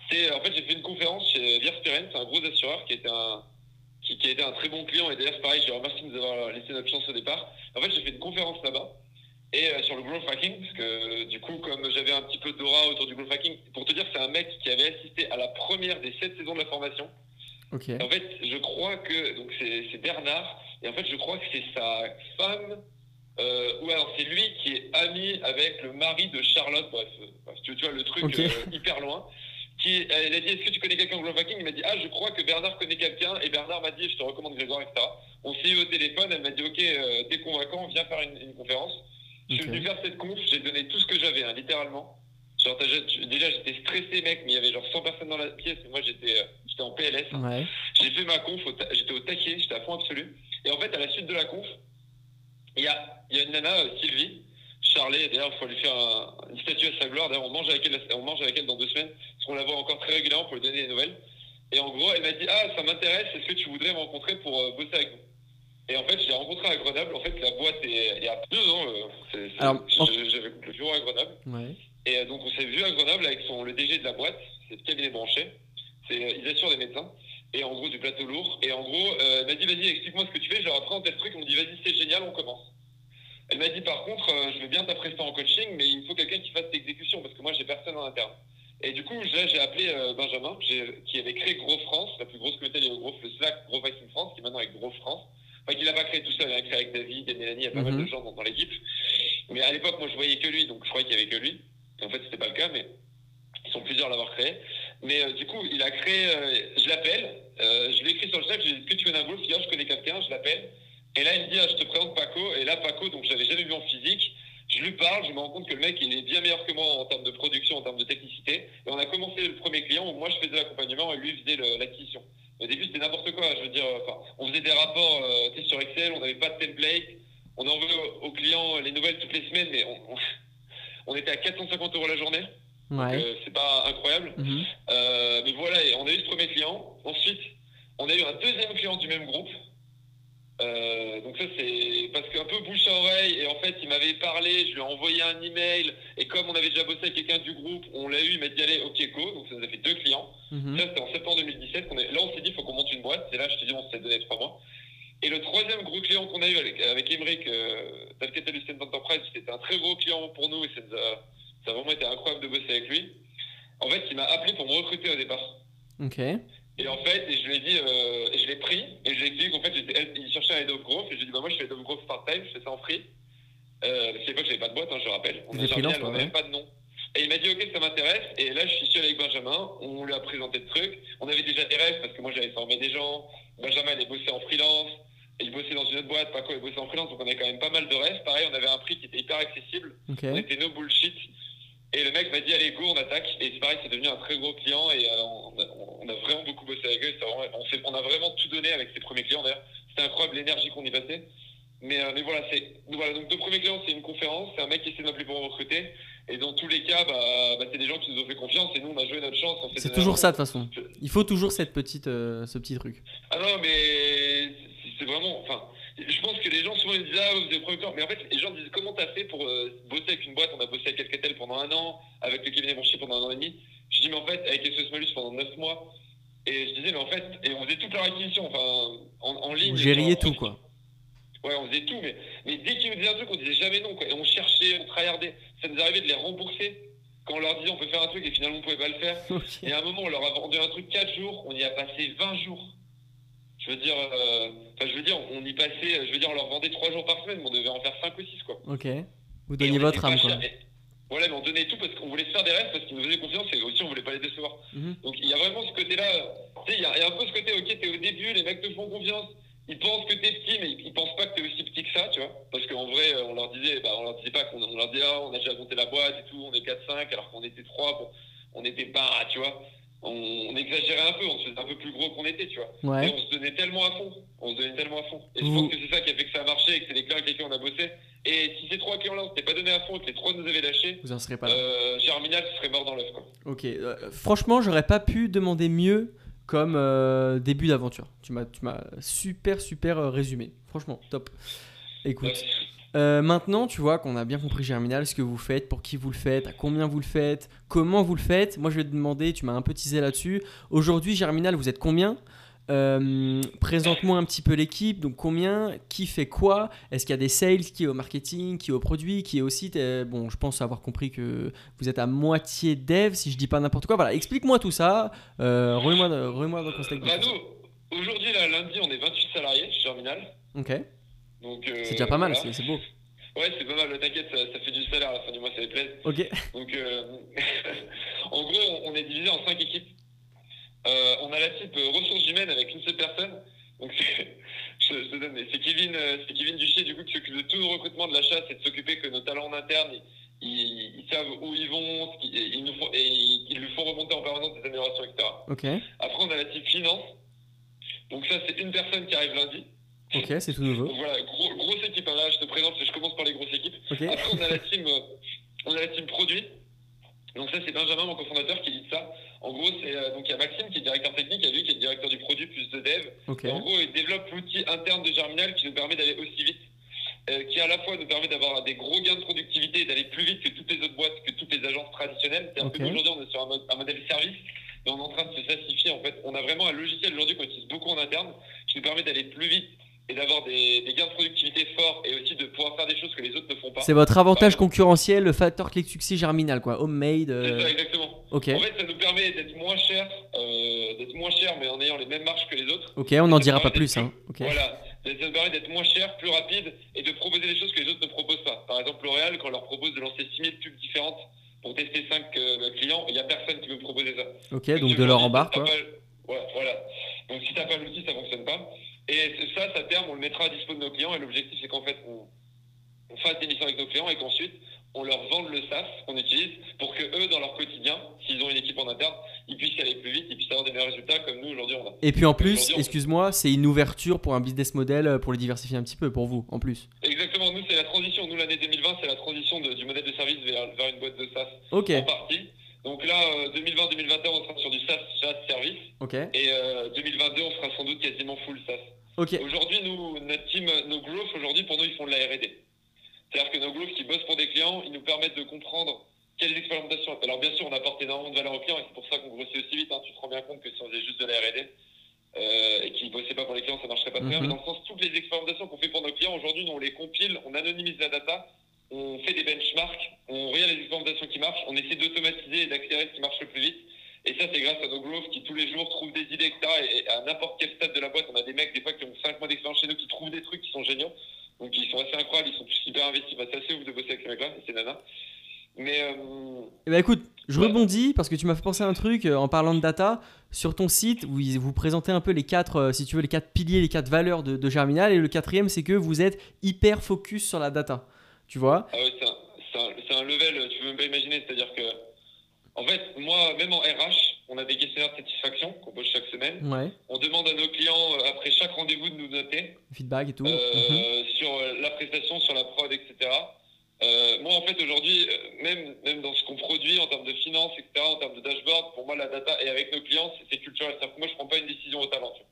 c'est en fait j'ai fait une conférence chez Vierspiren, c'est un gros assureur qui était un qui, a été un très bon client. Et d'ailleurs, pareil, je remercie de nous avoir laissé notre chance au départ. En fait, j'ai fait une conférence là-bas. Et euh, sur le growth hacking, parce que du coup, comme j'avais un petit peu d'aura autour du growth hacking, pour te dire, c'est un mec qui avait assisté à la première des sept saisons de la formation. En fait, je crois que donc c'est Bernard, et en fait, je crois que c'est sa femme, euh, ou alors c'est lui qui est ami avec le mari de Charlotte. Bref, euh, tu, vois le truc euh, hyper loin qui, elle a dit Est-ce que tu connais quelqu'un Hacking Il m'a dit Ah, je crois que Bernard connaît quelqu'un. Et Bernard m'a dit Je te recommande Grégoire, etc. On s'est eu au téléphone. Elle m'a dit Ok, euh, t'es convaincant, viens faire une, conférence. Je suis venu faire cette conf. J'ai donné tout ce que j'avais, hein, littéralement. Genre, déjà, j'étais stressé, mec, mais il y avait genre 100 personnes dans la pièce. Et moi, j'étais euh, en PLS. J'ai fait ma conf. J'étais au taquet. J'étais à fond absolu. Et en fait, à la suite de la conf, il y a, y a une nana, euh, Sylvie Charlet, d'ailleurs, il faut lui faire une statue à sa gloire. D'ailleurs, on mange avec elle, on mange avec elle dans deux semaines, parce qu'on la voit encore très régulièrement pour lui donner des nouvelles. Et en gros, elle m'a dit Ah, ça m'intéresse, est-ce que tu voudrais me rencontrer pour euh, bosser avec nous? Et en fait, je l'ai rencontré à Grenoble. En fait, la boîte est, à deux ans. Euh, j'avais le bureau à Grenoble. Et euh, donc, on s'est vu à Grenoble avec son, le DG de la boîte, c'est le cabinet branché. Ils assurent des médecins. Et en gros, du plateau lourd. Et en gros, elle m'a dit Vas-y, explique-moi ce que tu fais. Je leur présenté le truc. On me dit Vas-y, c'est génial, on commence. Elle m'a dit par contre, euh, je veux bien t'apprêter en coaching, mais il me faut quelqu'un qui fasse l'exécution parce que moi j'ai personne en interne. Et du coup, j'ai appelé euh, Benjamin, qui avait créé Gros France, la plus grosse communauté de Gros, le Slack Gros Viking France, qui est maintenant avec Gros France. Enfin, qu'il n'a pas créé tout seul, il a créé avec David et Mélanie, il y a pas mal de mhm. gens dans, l'équipe. Mais à l'époque, moi je voyais que lui, donc je croyais qu'il n'y avait que lui. en fait, c'était pas le cas, mais ils sont plusieurs à l'avoir créé. Mais euh, du coup, il a créé, je l'appelle, je l'ai écrit sur le chat, je lui ai dit, que tu veux un golf Je connais quelqu'un, je l'appelle. Et là, il me dit, ah, je te présente Paco. Et là, Paco, donc je l'avais jamais vu en physique. Je lui parle, je me rends compte que le mec, il est bien meilleur que moi en termes de production, en termes de technicité. Et on a commencé le premier client où moi, je faisais l'accompagnement et lui faisait l'acquisition. Au début, c'était n'importe quoi. Je veux dire, on faisait des rapports euh, sur Excel, on n'avait pas de template. On envoyait aux clients les nouvelles toutes les semaines, mais on, était à 450 euros la journée. Ouais. Euh, c'est pas incroyable. Mhm. Euh, mais voilà, on a eu ce premier client. Ensuite, on a eu un deuxième client du même groupe. Euh, donc ça c'est parce qu'un peu bouche à oreille et en fait il m'avait parlé, je lui ai envoyé un email et comme on avait déjà bossé avec quelqu'un du groupe, on l'a eu, il m'a dit allez ok go, donc ça nous a fait deux clients. Mhm. Ça c'était en septembre 2017, est... là on s'est dit il faut qu'on monte une boîte, c'est là je te dis on s'est donné trois mois. Et le troisième gros client qu'on a eu avec, avec Emmerich euh, d'Alcatel Enterprise, c'était un très gros client pour nous et ça, ça a vraiment été incroyable de bosser avec lui. En fait il m'a appelé pour me recruter au départ. Ok. Et en fait, et je lui ai dit, euh, je l'ai pris, et je lui ai dit qu'en fait, il cherchait un head of growth, et je lui ai dit, bah, moi, je fais head of growth part-time, je fais ça en free. Euh, parce qu'à l'époque, j'avais pas de boîte, hein, je rappelle. On n'avait pas de nom. Et il m'a dit, ok, ça m'intéresse. Et là, je suis seul avec Benjamin, on lui a présenté le truc. On avait déjà des rêves, parce que moi, j'avais formé des gens. Benjamin, il bossé en freelance. Et il bossait dans une autre boîte, Paco, il bossait en freelance, donc on avait quand même pas mal de rêves. Pareil, on avait un prix qui était hyper accessible. On était no bullshit. Et le mec m'a dit, allez, go, on attaque. Et c'est pareil, c'est devenu un très gros client et euh, on, on a vraiment beaucoup bossé avec eux. vraiment- on, on a vraiment tout donné avec ces premiers clients d'ailleurs. C'était incroyable l'énergie qu'on y passait. Mais, euh, mais voilà, c'est donc voilà, donc deux premiers clients, c'est une conférence, c'est un mec qui essaie de m'appeler pour me recruter. Et dans tous les cas, bah, bah, c'est des gens qui nous ont fait confiance et nous on a joué notre chance. C'est toujours ça de toute façon. Il faut toujours cette petite, euh, ce petit truc. Ah non, mais c'est- c'est vraiment. Enfin, je pense que les gens souvent ils disent Ah, vous êtes premier client. Mais en fait, les gens disent Comment t'as fait pour euh, bosser avec une boîte? On a bossé avec Alcatel pendant un an, avec le cabinet Monchier pendant un an et demi. Je dis Mais en fait, avec SOS Malus pendant 9 mois. Et je disais Mais en fait, et on faisait toute leur acquisition, enfin, en, en ligne. Vous gériez tout quoi. Ouais, on faisait tout, mais, mais dès qu'ils nous disaient un truc, on disait jamais non. Quoi. Et on cherchait, on tryhardait. Ça nous arrivait de les rembourser quand on leur disait on peut faire un truc et finalement on pouvait pas le faire. Et à un moment, on leur a vendu un truc 4 jours, on y a passé 20 jours. Je veux dire, euh, enfin, je veux dire, on y passait, je veux dire, on leur vendait 3 jours par semaine, mais on devait en faire 5 ou 6, quoi. Ok. Vous donniez on votre âme quoi. Voilà, mais on donnait tout parce qu'on voulait se faire des rêves, parce qu'ils nous faisaient confiance et aussi on voulait pas les décevoir. Mhm. Donc il y a vraiment ce côté-là, tu sais, il y, a il y a un peu ce côté, ok, t'es au début, les mecs te font confiance, ils pensent que t'es petit, mais ils, ils pensent pas que t'es aussi petit que ça, tu vois. Parce qu'en vrai, euh, on leur disait, bah, on leur disait pas qu'on on leur disait, ah, on a déjà monté la boîte et tout, on est 4-5, alors qu'on était 3, bon, on était pas, tu vois. On, on exagérait un peu, on se faisait un peu plus gros qu'on était, tu vois. Ouais. Et on se donnait tellement à fond. On se donnait tellement à fond. Et je pense que c'est ça qui a fait que ça a marché et que c'est les clients avec lesquels on a bossé. Et si ces trois clients-là, on s'était pas donné à fond et que les trois nous avaient lâché, Vous en serez pas là. euh, Germinal serait mort dans l'œuf, quoi. Ok. euh, franchement, j'aurais pas pu demander mieux comme euh, début d'aventure. Tu m'as, tu m'as super super euh, résumé. Franchement, top. Écoute. Euh, maintenant, tu vois qu'on a bien compris Germinal, ce que vous faites, pour qui vous le faites, à combien vous le faites, comment vous le faites. Moi, je vais te demander, tu m'as un peu teasé là-dessus. Aujourd'hui, Germinal, vous êtes combien? Euh, Présente-moi un petit peu l'équipe. Donc, combien? Qui fait quoi? Est-ce qu'il y a des sales? Qui est au marketing? Qui est au produit? Qui est aussi. t'es- Bon, je pense avoir compris que vous êtes à moitié dev, si je dis pas n'importe quoi. Voilà, explique-moi tout ça. Euh, remets-moi dans le contexte. Bah, nous, aujourd'hui, là, lundi, on est 28 salariés chez Germinal. Ok. Donc, euh, C'est déjà pas mal, voilà. c'est beau. Ouais, c'est pas mal, t'inquiète, ça, ça fait du salaire à la fin du mois, ça les plaît. Ok. Donc, euh, en gros, on- est divisé en cinq équipes. Euh, on a la type ressources humaines avec une seule personne. Donc, c'est- je, je te donne, mais c'est Kevin, c'est Kevin Duchier, du coup, qui s'occupe de tout le recrutement de l'achat, c'est de s'occuper que nos talents en interne, ils, savent où ils vont, ils nous font, et ils, ils lui font remonter en permanence des améliorations, etc. Ok. Après, on a la type finance. Donc, ça, c'est une personne qui arrive lundi. Ok, c'est tout nouveau. Donc, voilà, gros- grosse équipe. Là, je te présente, je commence par les grosses équipes. Ok. Après, on a la team, euh, on a la team produit. Donc ça, c'est Benjamin, mon cofondateur, qui dit ça. En gros, c'est euh, donc il y a Maxime qui est directeur technique, il y a lui qui est directeur du produit plus de dev. Ok. Et en gros, il développe l'outil interne de Germinal qui nous permet d'aller aussi vite, euh, qui à la fois nous permet d'avoir des gros gains de productivité et d'aller plus vite que toutes les autres boîtes, que toutes les agences traditionnelles. C'est un Ok. peu qu'aujourd'hui, on est sur un, mode- un modèle service, mais on est en train de se sassifier. En fait, on a vraiment un logiciel aujourd'hui qu'on utilise beaucoup en interne, qui nous permet d'aller plus vite et d'avoir des, des gains de productivité forts et aussi de pouvoir faire des choses que les autres ne font pas. C'est votre avantage concurrentiel, le facteur de succès Germinal, quoi. Homemade. C'est euh, ça, exactement. Ok. En fait, ça nous permet d'être moins cher, euh, d'être moins cher, mais en ayant les mêmes marges que les autres. Ok, on n'en dira pas plus, hein. Voilà, ça nous permet d'être moins cher, plus rapide et de proposer des choses que les autres ne proposent pas. Par exemple, L'Oréal, quand on leur propose de lancer 6000 pubs différentes pour tester 5 clients, il n'y a personne qui veut proposer ça. Ok, donc de leur embarque, quoi. T'as pas- Ouais, voilà. Donc si t'as pas l'outil, ça fonctionne pas. Et ça, ça à terme, on le mettra à dispo de nos clients. Et l'objectif, c'est qu'en fait, on, on fasse des missions avec nos clients et qu'ensuite, on leur vende le SaaS qu'on utilise pour que eux, dans leur quotidien, s'ils ont une équipe en interne, ils puissent aller plus vite, ils puissent avoir des meilleurs résultats comme nous aujourd'hui on a. Et puis en plus, excuse-moi, c'est une ouverture pour un business model euh, pour le diversifier un petit peu pour vous, en plus. Exactement, nous c'est la transition. Nous l'année 2020, c'est la transition de- du modèle de service vers, vers une boîte de SaaS Ok, en partie. Donc là, euh, 2020-2021, on sera sur du SaaS, SaaS service. Et euh, 2022, on sera sans doute quasiment full SaaS. Aujourd'hui, nous, notre team, nos growth, aujourd'hui, pour nous, ils font de la R&D. C'est-à-dire que nos growth qui bossent pour des clients, ils nous permettent de comprendre quelles expérimentations. Alors bien sûr, on apporte énormément de valeur aux clients et c'est pour ça qu'on grossit aussi vite. hein. Tu te rends bien compte que si on faisait juste de la R&D euh, et qu'ils bossaient pas pour les clients, ça marcherait pas très bien. Mhm. Mais dans le sens, toutes les expérimentations qu'on fait pour nos clients, aujourd'hui, nous, on les compile, on anonymise la data, on fait des benchmarks, on regarde les expérimentations qui marchent, on essaie d'automatiser et d'accélérer ce qui marche le plus vite. Et ça, c'est grâce à nos growth qui tous les jours trouvent des idées, etc. Et, à n'importe quel stade de la boîte, on a des mecs des fois qui ont 5 mois d'expérience chez nous qui trouvent des trucs qui sont géniaux. Donc ils sont assez incroyables, ils sont tous hyper investis. C'est assez ouf de bosser avec ces mecs-là, c'est nana. Mais euh, Eh ben écoute, je rebondis parce que tu m'as fait penser à un truc euh, en parlant de data. Sur ton site, vous, vous présentez un peu les quatre, euh, si tu veux, les quatre piliers, les quatre valeurs de, de Germinal. Et le quatrième, c'est que vous êtes hyper focus sur la data. Tu vois ah ouais, c'est un, un- un level, tu peux même pas imaginer. C'est-à-dire que, en fait, moi, même en RH, On a des questionnaires de satisfaction qu'on pose chaque semaine. Ouais. On demande à nos clients, euh, après chaque rendez-vous, de nous noter Feedback et tout. euh, Mhm. sur euh, la prestation, sur la prod, etc. Euh, moi, en fait, aujourd'hui, même, même dans ce qu'on produit en termes de finances, etc., en termes de dashboard, pour moi, la data, et avec nos clients, c'est- culturel. C'est-à-dire que moi, je prends pas une décision au talent. vois.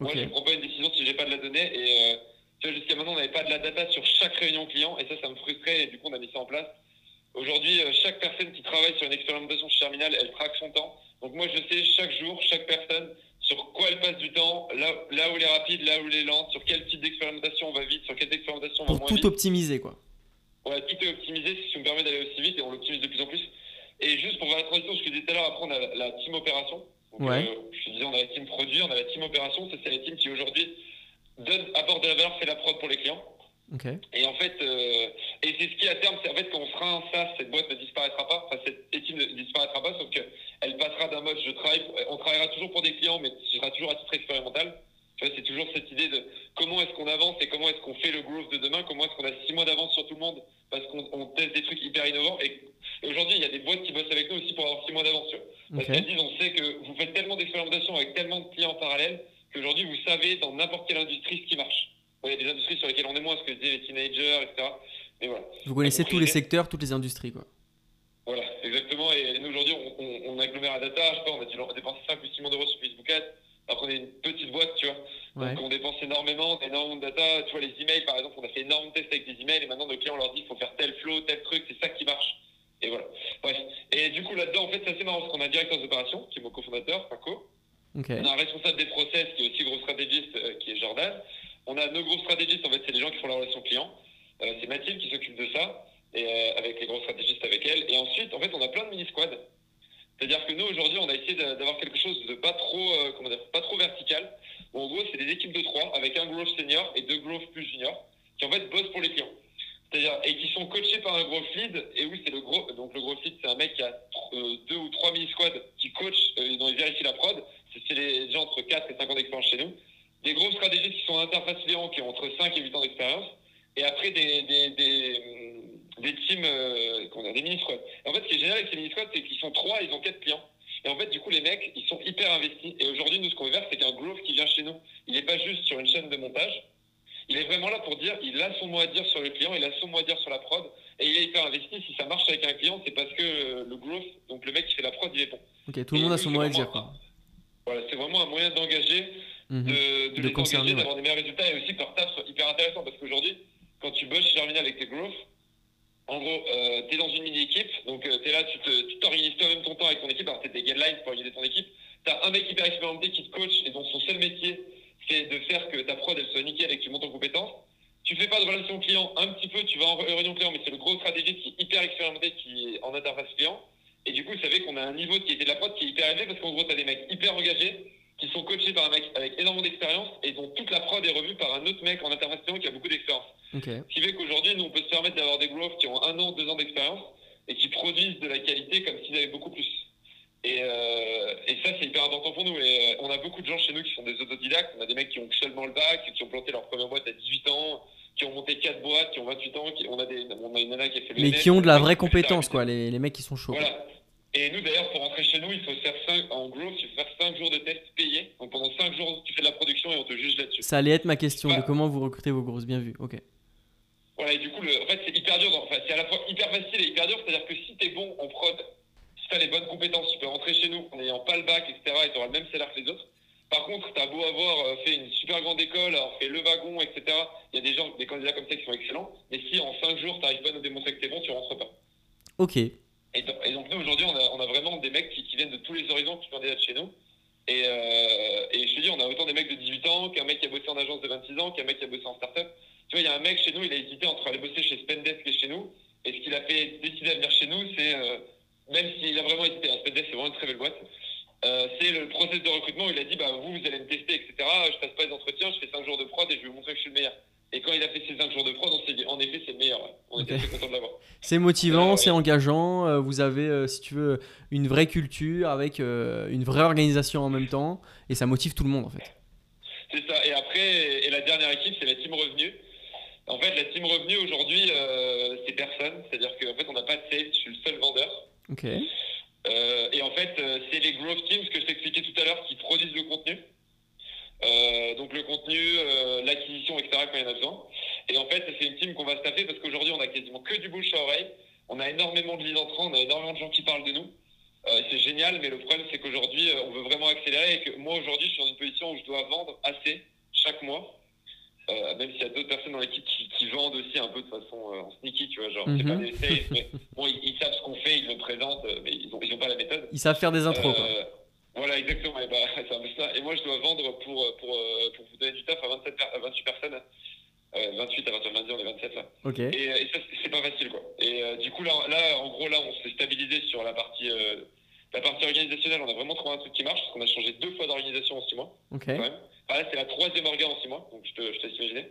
Moi, je ne prends pas une décision si j'ai pas de la donnée. Et euh, tu vois, jusqu'à maintenant, on n'avait pas de la data sur chaque réunion client. Et ça, ça me frustrait. Et du coup, on a mis ça en place. Aujourd'hui, euh, chaque personne qui travaille sur une expérimentation chez Terminal, elle traque son temps. Donc moi, je sais chaque jour, chaque personne, sur quoi elle passe du temps, là, là où elle est rapide, là où elle est lente, sur quel type d'expérimentation on va vite, sur quelle expérimentation on va Pour moins tout vite. optimiser, quoi. Ouais, tout est optimisé, ce qui nous permet d'aller aussi vite et on l'optimise de plus en plus. Et juste pour faire la transition, ce que je disais tout à l'heure, après on a la, la team opération. Donc, Ouais. euh, je te disais, on a la team produit, on a la team opération. Ça, c'est la team qui aujourd'hui donne, apporte de la valeur, fait la prod pour les clients. Et en fait, euh, et c'est ce qui à terme, c'est en fait quand on fera un SaaS, cette boîte ne disparaîtra pas, enfin cette team ne disparaîtra pas, sauf qu'elle passera d'un mode, je travaille, on travaillera toujours pour des clients, mais ce sera toujours à titre expérimental. Tu vois, c'est toujours cette idée de comment est-ce qu'on avance et comment est-ce qu'on fait le growth de demain, comment est-ce qu'on a six mois d'avance sur tout le monde parce qu'on on teste des trucs hyper innovants. Et, et aujourd'hui, il y a des boîtes qui bossent avec nous aussi pour avoir six mois d'avance. Parce qu'elles disent, on sait que vous faites tellement d'expérimentations avec tellement de clients en parallèle qu'aujourd'hui, vous savez dans n'importe quelle industrie ce qui marche. Il y a des industries sur lesquelles on est moins, ce que disaient les teenagers, etc. Mais voilà. Vous connaissez tous les secteurs, toutes les industries, quoi. Voilà, exactement. Et nous, aujourd'hui, on, on, on agglomère la data. Je sais pas, on a dû dépenser 5 ou 6 millions d'euros sur Facebook Ads. Après, on est une petite boîte, tu vois. Ouais. Donc, on dépense énormément, énormément de data. Tu vois, les emails, par exemple, on a fait énormément de tests avec des emails. Et maintenant, nos clients, on leur dit qu'il faut faire tel flow, tel truc. C'est ça qui marche. Et voilà. Bref. Et du coup, là-dedans, en fait, c'est assez marrant parce qu'on a un directeur d'opération, qui est mon cofondateur, Paco. On a un responsable des process qui est aussi gros stratégiste, euh, qui est Jordan. On a nos gros stratégistes, en fait, c'est les gens qui font la relation client. Euh, c'est Mathilde qui s'occupe de ça, et, euh, avec les gros stratégistes avec elle. Et ensuite, en fait, on a plein de mini-squads. C'est-à-dire que nous, aujourd'hui, on a essayé d'a- d'avoir quelque chose de pas trop, comment dire, pas trop vertical. Bon, en gros, c'est des équipes de trois, avec un growth senior et deux growth plus junior, qui en fait bossent pour les clients. C'est-à-dire, et qui sont coachés par un growth lead. Et oui, c'est le gros, donc le growth lead, c'est un mec qui a deux ou trois mini-squads qui coach, dont il vérifie la prod. C'est- les gens entre 4 et 5 ans d'expérience chez nous. Des gros stratégistes qui sont client, qui ont entre 5 et 8 ans d'expérience. Et après, des, des, des, des teams, euh, des mini-squads. Et en fait, ce qui est génial avec ces mini-squads, c'est qu'ils sont 3, ils ont 4 clients. Et en fait, du coup, les mecs, ils sont hyper investis. Et aujourd'hui, nous, ce qu'on veut faire, c'est qu'un growth qui vient chez nous, il n'est pas juste sur une chaîne de montage. Il est vraiment là pour dire, il a son mot à dire sur le client, il a son mot à dire sur la prod, et il est hyper investi. Si ça marche avec un client, c'est parce que euh, le growth, donc le mec qui fait la prod, il est bon. Ok, tout le monde a son mot à dire, quoi. Voilà, c'est vraiment un moyen d'engager, Mhm. de, de, De les concerner, engager, ouais. d'avoir des meilleurs résultats, et aussi que leur taf soit hyper intéressant, parce qu'aujourd'hui, quand tu bosses chez Germinal avec tes growth, en gros, euh, tu es dans une mini-équipe, donc tu es là, tu tu t'organises toi-même ton temps avec ton équipe, alors tu des guidelines pour organiser ton équipe. Tu as un mec hyper expérimenté qui te coach et dont son seul métier, c'est de faire que ta prod elle soit nickel et que tu montes en compétences. Tu fais pas de relation client, un petit peu, tu vas en réunion client, mais c'est le gros stratégiste qui est hyper expérimenté, qui est en interface client. Et du coup, vous savez qu'on a un niveau de qualité de la prod qui est hyper élevé parce qu'en gros, tu as des mecs hyper engagés qui sont coachés par un mec avec énormément d'expérience et dont toute la prod est revue par un autre mec en interface client qui a beaucoup d'expérience. Ce qui fait qu'aujourd'hui, nous, on peut se permettre d'avoir des growths qui ont un an, deux ans d'expérience et qui produisent de la qualité comme s'ils avaient beaucoup plus. Et, euh, et ça, c'est hyper important pour nous. Et euh, on a beaucoup de gens chez nous qui sont des autodidactes. On a des mecs qui ont seulement le bac, qui ont planté leur première boîte à 18 ans, qui ont monté quatre boîtes, qui ont 28 ans. Qui, on, a des, on a une nana qui a fait le Mais NS, qui ont de la vraie compétence, quoi, les, les mecs qui sont chauds. Voilà. Et nous, d'ailleurs, pour rentrer chez nous, il faut faire 5, en growth, il faut faire 5 jours de tests payés. Donc pendant 5 jours, tu fais de la production et on te juge là-dessus. Ça allait être ma question, de comment vous recrutez vos grosses bien vues. Ok. Voilà, et du coup, le, en fait, c'est hyper dur. Enfin, c'est à la fois hyper facile et hyper dur. C'est-à-dire que si t'es bon en prod, si t'as les bonnes compétences, tu peux rentrer chez nous en n'ayant pas le bac, etc. et t'auras le même salaire que les autres. Par contre, t'as beau avoir euh, fait une super grande école, avoir fait le wagon, etc. Il y a des gens, des candidats comme ça qui sont excellents. Mais si en 5 jours, t'arrives pas à nous démontrer que t'es bon, tu rentres pas. Ok. Et, donc- et donc nous aujourd'hui on a, vraiment des mecs qui, viennent de tous les horizons qui candidatent chez nous. Et, euh, et je te dis, on a autant des mecs de 18 ans qu'un mec qui a bossé en agence de 26 ans, qu'un mec qui a bossé en start-up. Tu vois, il y a un mec chez nous, il a hésité entre aller bosser chez Spendesk et chez nous. Et ce qu'il a fait décider à venir chez nous, c'est, euh, même s'il a vraiment hésité, hein, Spendesk c'est vraiment une très belle boîte, euh, c'est le process de recrutement il a dit, bah, vous, vous allez me tester, etc. Je passe pas les entretiens, je fais 5 jours de prod et je vais vous montrer que je suis le meilleur. Et quand il a fait ses 5 jours de prod, on s'est dit, en effet, c'est le meilleur. ouais. On était très content de l'avoir. C'est motivant, c'est engageant. euh, vous avez, euh, si tu veux, une vraie culture avec euh, une vraie organisation en même temps. Et ça motive tout le monde, en fait. C'est ça. Et après, et la dernière équipe, c'est la team revenu. En fait, la team revenu aujourd'hui, c'est personne. C'est-à-dire qu'en fait, on n'a pas de sales. Je suis le seul vendeur. Ok. Et en fait, c'est les growth teams que je t'expliquais tout à l'heure qui produisent le contenu. Euh, donc le contenu, euh, l'acquisition, etc. quand il y en a besoin. Et en fait, c'est une team qu'on va se taper parce qu'aujourd'hui, on a quasiment que du bouche à oreille. On a énormément de leads entrants, on a énormément de gens qui parlent de nous. Euh, c'est génial, mais le problème, c'est qu'aujourd'hui, on veut vraiment accélérer et que moi, aujourd'hui, je suis dans une position où je dois vendre assez chaque mois. Même s'il y a d'autres personnes dans l'équipe qui, qui vendent aussi un peu de façon en sneaky, tu vois, genre, c'est Mhm. pas des sales, mais bon, ils, ils savent ce qu'on fait, ils le présentent, mais ils ont, ils ont pas la méthode. Ils savent faire des intros. quoi. Euh, voilà, exactement. Et, bah, ça. et moi, je dois vendre pour, euh, pour, euh, pour vous donner du taf à, 27 per- à 28 personnes. Euh, 28 à partir de lundi, on est 27 là. Ok. Et, euh, et ça, c'est- pas facile, quoi. Et euh, du coup, là, là, en gros, là, on s'est stabilisé sur la partie, euh, la partie organisationnelle. On a vraiment trouvé un truc qui marche, parce qu'on a changé deux fois d'organisation en six mois, Ok. quand même. Enfin, là, c'est la troisième orga en six mois, donc je te, je te laisse imaginer.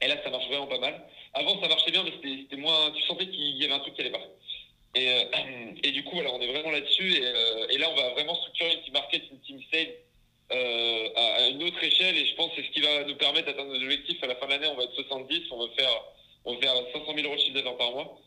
Et là, ça marche vraiment pas mal. Avant, ça marchait bien, mais c'était moins. Tu sentais qu'il y avait un truc qui allait pas. Et, euh, et du coup, voilà, on est vraiment là-dessus. Et, euh, et là, on va vraiment structurer une team market, une team sale euh, à, une autre échelle. Et je pense que c'est ce qui va nous permettre d'atteindre nos objectifs. À la fin de l'année, on va être 70. On va faire, on va faire 500 000 euros de chiffre d'affaires par mois.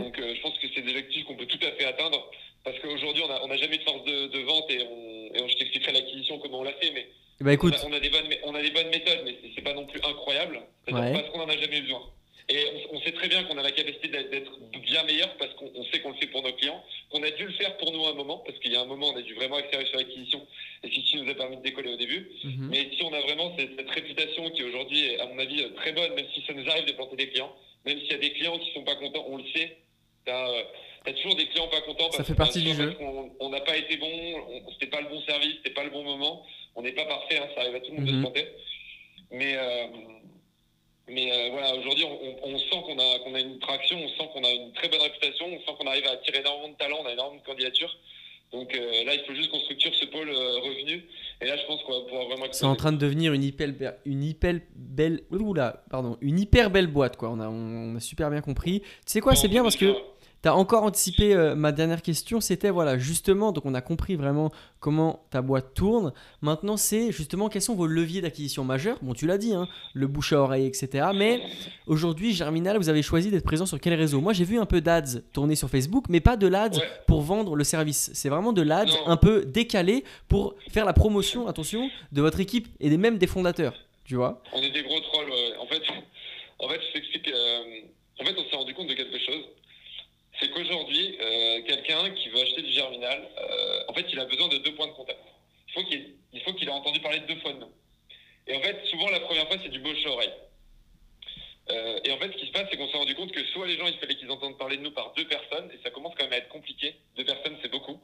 Donc, je pense que c'est des objectifs qu'on peut tout à fait atteindre. Parce qu'aujourd'hui, on n'a on a jamais de force de, de vente. Et, on, et on- je t'expliquerai l'acquisition, comment on l'a fait. Mais Bah écoute, on a, on a des bonnes, on a des bonnes méthodes, mais c'est- pas non plus incroyable. C'est-à-dire Ouais. parce qu'on en a jamais besoin. Et on, on sait très bien qu'on a la capacité d'être bien meilleur parce qu'on on sait qu'on le fait pour nos clients, qu'on a dû le faire pour nous à un moment, parce qu'il y a un moment, on a dû vraiment accélérer sur l'acquisition, et c'est ce qui nous a permis de décoller au début. mhm. Mais si on a vraiment cette, cette réputation qui aujourd'hui est, à mon avis, très bonne, même si ça nous arrive de planter des clients, même s'il y a des clients qui sont pas contents, on le sait. T'as as toujours des clients pas contents. Ça parce fait que, partie du jeu. On n'a pas été bon, on- c'était pas le bon service, c'était pas le bon moment. On n'est pas parfait, hein, ça arrive à tout le monde de se planter. Mais, euh, mais euh, voilà, aujourd'hui, on, on- on sent qu'on a, qu'on a une traction, on sent qu'on a une très bonne réputation, on sent qu'on arrive à attirer énormément de talents, on a énormément de candidatures. Donc euh, là, il faut juste qu'on structure ce pôle euh, revenu. Et là, je pense qu'on va pouvoir vraiment. c'est en train de devenir une hyper, une hyper belle, oula, pardon, une hyper belle boîte quoi. On a, on a super bien compris. Tu sais quoi, c'est bien parce que T'as encore anticipé euh, ma dernière question, c'était voilà justement, donc on a compris vraiment comment ta boîte tourne. Maintenant, c'est justement quels sont vos leviers d'acquisition majeurs? Bon, tu l'as dit, hein, le bouche à oreille, etc. Mais aujourd'hui, Germinal, vous avez choisi d'être présent sur quel réseau? Moi, j'ai vu un peu d'ads tourner sur Facebook, mais pas de l'ads Ouais. pour vendre le service. C'est vraiment de l'ads un peu décalé pour faire la promotion, attention, de votre équipe et même des fondateurs. Tu vois? On est des gros trolls. ouais. En fait, en fait, je t'explique. euh, en fait, on s'est rendu compte de quelque chose. C'est qu'aujourd'hui, euh, quelqu'un qui veut acheter du Germinal, euh, en fait, il a besoin de deux points de contact. Il faut qu'il ait entendu parler deux fois de nous. Et en fait, souvent, la première fois, c'est du bouche à oreille. Euh, et en fait, ce qui se passe, c'est qu'on s'est rendu compte que soit les gens, il fallait qu'ils entendent parler de nous par deux personnes, et ça commence quand même à être compliqué. Deux personnes, c'est beaucoup.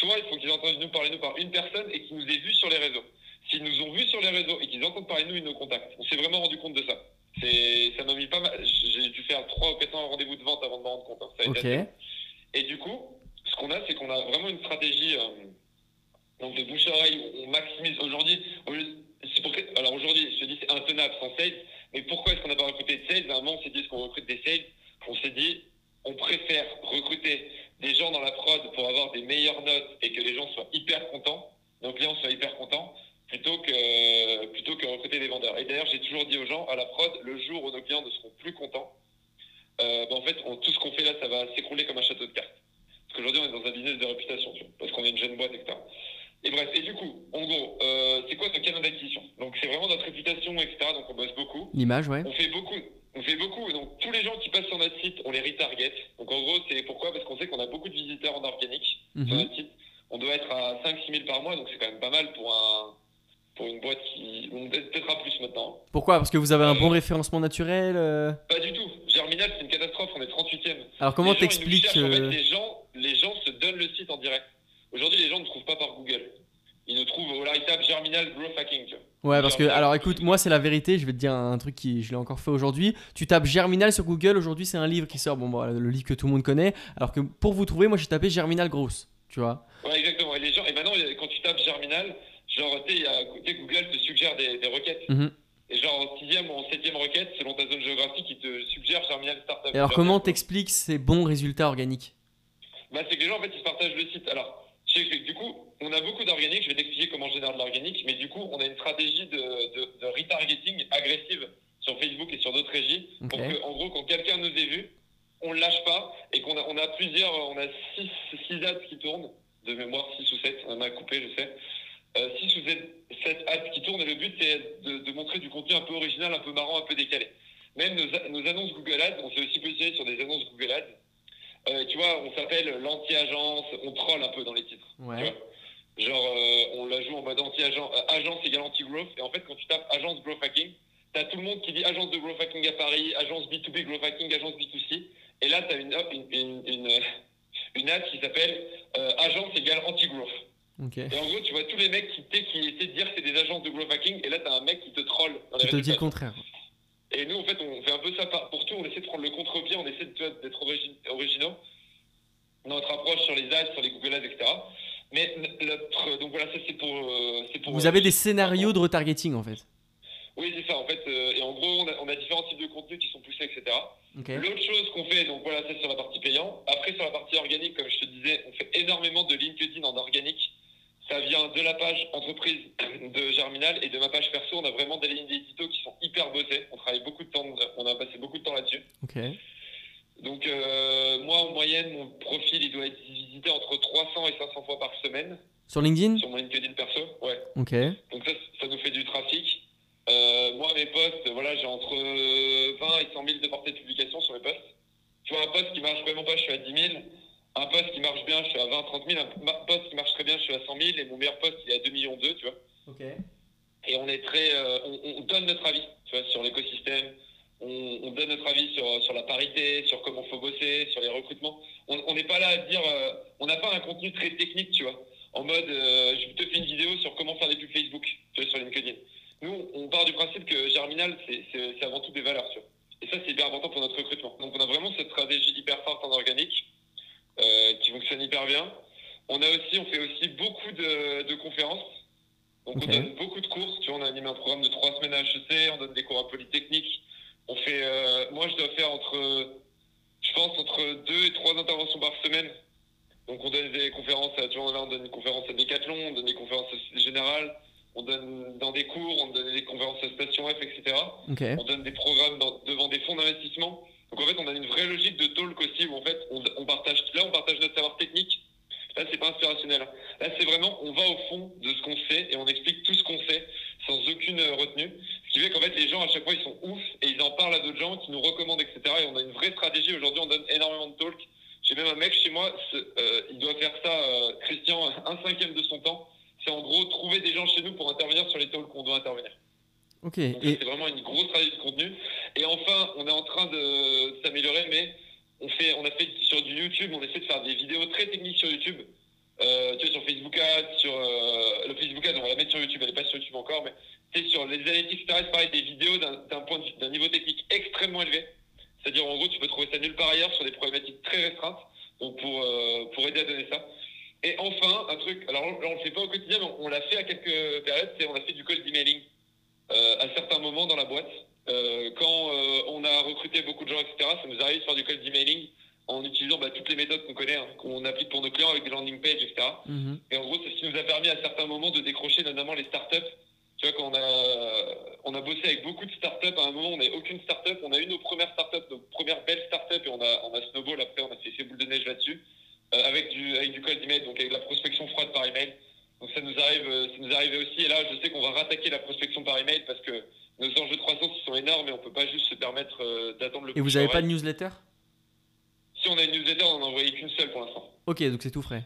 Soit il faut qu'ils entendent nous parler de nous par une personne et qu'ils nous aient vus sur les réseaux. S'ils nous ont vus sur les réseaux et qu'ils entendent parler de nous, ils nous contactent. On s'est vraiment rendu compte de ça. Ça m'a mis pas mal. J'ai dû faire trois ou quatre ans rendez-vous de vente avant de m'en rendre compte. hein. Ça a été. Et du coup, ce qu'on a, c'est qu'on a vraiment une stratégie euh, donc de bouche à oreille. On maximise aujourd'hui. alors aujourd'hui, je te dis, c'est intenable sans sales. Mais pourquoi est-ce qu'on n'a pas recruté de sales? À un moment, on s'est dit, est-ce qu'on recrute des sales? On s'est dit, on préfère recruter des gens dans la prod pour avoir des meilleures notes et que les gens soient hyper contents, nos clients soient hyper contents, plutôt que, plutôt que recruter des vendeurs. Et d'ailleurs, j'ai toujours dit aux gens, à la prod, le jour où nos clients ne seront plus contents, euh, ben, en fait, on- tout ce qu'on fait là, ça va s'écrouler comme un château de cartes. Parce qu'aujourd'hui, on est dans un business de réputation, parce qu'on est une jeune boîte, etc. Et bref, et du coup, en gros, euh, c'est quoi notre canal d'acquisition? Donc, c'est vraiment notre réputation, etc. Donc, on bosse beaucoup. L'image, ouais. On fait beaucoup. On fait beaucoup. Donc, tous les gens qui passent sur notre site, on les retarget. Donc, en gros, c'est pourquoi? Parce qu'on sait qu'on a beaucoup de visiteurs en organique sur Mhm. notre site. On doit être à 5-6 000 par mois, donc c'est quand même pas mal pour, un, pour une boîte qui. Peut-être à plus maintenant. Pourquoi? Parce que vous avez un bon référencement naturel euh? Pas du tout. Germinal, c'est une catastrophe. On est 38e. Alors comment t'expliques En fait, euh, les, gens, les gens se donnent le site en direct. Aujourd'hui, les gens ne trouvent pas par Google. Ils nous trouvent, là, ils tapent Germinal Growth Hacking. Ouais, parce que, alors écoute, moi c'est la vérité, je vais te dire un truc qui, je l'ai encore fait aujourd'hui. Tu tapes Germinal sur Google, aujourd'hui c'est un livre qui sort, bon, voilà, le livre que tout le monde connaît. Alors que pour vous trouver, moi j'ai tapé Germinal Gross, tu vois. Ouais, exactement. Et, les gens, et maintenant, quand tu tapes Germinal, genre, tu sais, Google te suggère des, des requêtes. Mhm. Et genre, en sixième ou en septième requête, selon ta zone géographique, il te suggère Germinal Startup. Et alors comment t'expliques ces bons résultats organiques? Bah, c'est que les gens, en fait, ils partagent le site. Alors. Du coup, on a beaucoup d'organique. Je vais t'expliquer comment je génère de l'organique. Mais du coup, on a une stratégie de, de, de retargeting agressive sur Facebook et sur d'autres régies. Ok. Pour que, en gros, quand quelqu'un nous ait vu, on ne lâche pas et qu'on a, on a plusieurs, on a six, six ads qui tournent, de mémoire 6 ou 7, on en a coupé, je sais. 6 ou 7 ads qui tournent et le but c'est de, de, montrer du contenu un peu original, un peu marrant, un peu décalé. Même nos, nos annonces Google Ads, on s'est aussi positionné sur des annonces Google Ads. Euh, tu vois, on s'appelle l'anti-agence, on troll un peu dans les titres. Ouais. Genre, euh, on la joue en mode anti-agence, euh, agence égale anti-growth. Et en fait, quand tu tapes agence growth hacking, t'as tout le monde qui dit agence de growth hacking à Paris, agence B2B growth hacking, agence B2C. Et là, t'as une, une, une, une, une ad qui s'appelle agence égale anti-growth. Et en gros, tu vois tous les mecs qui, qui essaient de dire que c'est des agences de growth hacking, et là, t'as un mec qui te troll. Dans qui te dit le contraire. Et nous, en fait, on fait un peu ça pour tout. On essaie de prendre le contre-pied, on essaie d'être originaux dans notre approche sur les ads, sur les Google Ads, etc. Mais notre, donc voilà, ça c'est pour, euh, pour, Vous avez des scénarios de retargeting en fait. Oui, c'est ça. En fait, euh, et en gros, on a, on a, différents types de contenus qui sont poussés, etc. L'autre chose qu'on fait, donc voilà, c'est sur la partie payante. Après, sur la partie organique, comme je te disais, on fait énormément de LinkedIn en organique. Ça vient de la page entreprise de Germinal et de ma page perso. On a vraiment des lignes d'édito qui sont hyper bossées. On travaille beaucoup de temps, on a passé beaucoup de temps là-dessus. Donc, euh, moi, en moyenne, mon profil, il doit être visité entre 300 et 500 fois par semaine. Sur LinkedIn? Sur mon LinkedIn perso, ouais. Ok. Donc, ça, ça nous fait du trafic. Euh, moi, mes posts, voilà, j'ai entre 20 et 100 000 de portée de publication sur mes posts. Tu vois, un post qui marche vraiment pas, je suis à 10 000. Un post qui marche bien, je suis à 20, 30 000. Un post qui marche très bien, je suis à 100 000. Et mon meilleur post, il est à 2 millions 2, tu vois. Ok. Et on est très, euh, on, on, donne notre avis, tu vois, sur l'écosystème. On, on, donne notre avis sur, sur la parité, sur comment faut bosser, sur les recrutements. On n'est pas là à dire, euh, on n'a pas un contenu très technique, tu vois. En mode, euh, je te fais une vidéo sur comment faire des pubs Facebook, tu vois, sur LinkedIn. Nous, on part du principe que Germinal, c'est avant tout des valeurs, tu vois. Et ça, c'est hyper important pour notre recrutement. Donc, on a vraiment cette stratégie hyper forte en organique On a aussi, on fait aussi beaucoup de, de conférences. Donc, okay. on donne beaucoup de cours. Tu vois, on a animé un programme de trois semaines à HEC, on donne des cours à Polytechnique. On fait, euh, moi, je dois faire entre, je pense, entre deux et trois interventions par semaine. Donc, on donne des conférences, à, tu vois, on donne des conférences à Decathlon, on donne des conférences générales on donne dans des cours, on donne des conférences à Station F, etc. Okay. On donne des programmes dans, devant des fonds d'investissement. Donc en fait, on a une vraie logique de talk aussi où en fait, on, partage, là, on partage notre savoir technique. Là, c'est pas inspirationnel. Là, c'est vraiment, on va au fond de ce qu'on sait et on explique tout ce qu'on sait sans aucune retenue. Ce qui fait qu'en fait, les gens, à chaque fois, ils sont ouf et ils en parlent à d'autres gens qui nous recommandent, etc. Et on a une vraie stratégie. Aujourd'hui, on donne énormément de talk. J'ai même un mec chez moi, euh, il doit faire ça, euh, Christian, un cinquième de son temps c'est en gros trouver des gens chez nous pour intervenir sur les talks qu'on doit intervenir. Ok. et... C'est vraiment une grosse stratégie de contenu. Et enfin, on est en train de s'améliorer, mais on, fait, on a fait sur du YouTube, on essaie de faire des vidéos très techniques sur YouTube. Euh, tu vois, sur Facebook Ads, sur euh, le Facebook Ads, on va la mettre sur YouTube, elle n'est pas sur YouTube encore, mais c'est sur les analytics, etc. C'est pareil, des vidéos d'un point d'un niveau technique extrêmement élevé. C'est-à-dire, en gros, tu peux trouver ça nulle part ailleurs sur des problématiques très restreintes. Donc, pour, euh, pour aider à donner ça. Et enfin, un truc, alors là on le fait pas au quotidien, mais on, l'a fait à quelques périodes, c'est on a fait du cold emailing à certains moments dans la boîte. Euh, quand euh, on a recruté beaucoup de gens, etc., ça nous arrive de faire du cold emailing en utilisant bah, toutes les méthodes qu'on connaît, hein, qu'on applique pour nos clients avec des landing pages, etc. Mm-hmm. Et en gros, c'est ce qui nous a permis à certains moments de décrocher notamment les startups. Tu vois, quand on a, on a bossé avec beaucoup de startups, à un moment, on n'avait aucune startup. On a eu nos premières startups, nos premières belles startups, et on a, on a snowball. Après, on a fait, fait boule de neige là-dessus. Euh, avec, du, avec du cold email, donc avec la prospection froide par email. Donc ça nous arrive, euh, ça nous arrive aussi. Et là, je sais qu'on va rattaquer la prospection par email parce que nos enjeux de croissance ils sont énormes et on peut pas juste se permettre euh, d'attendre le. Et vous n'avez pas de newsletter? Si on a une newsletter, on n'en a envoyé qu'une seule pour l'instant. Ok, donc c'est tout frais.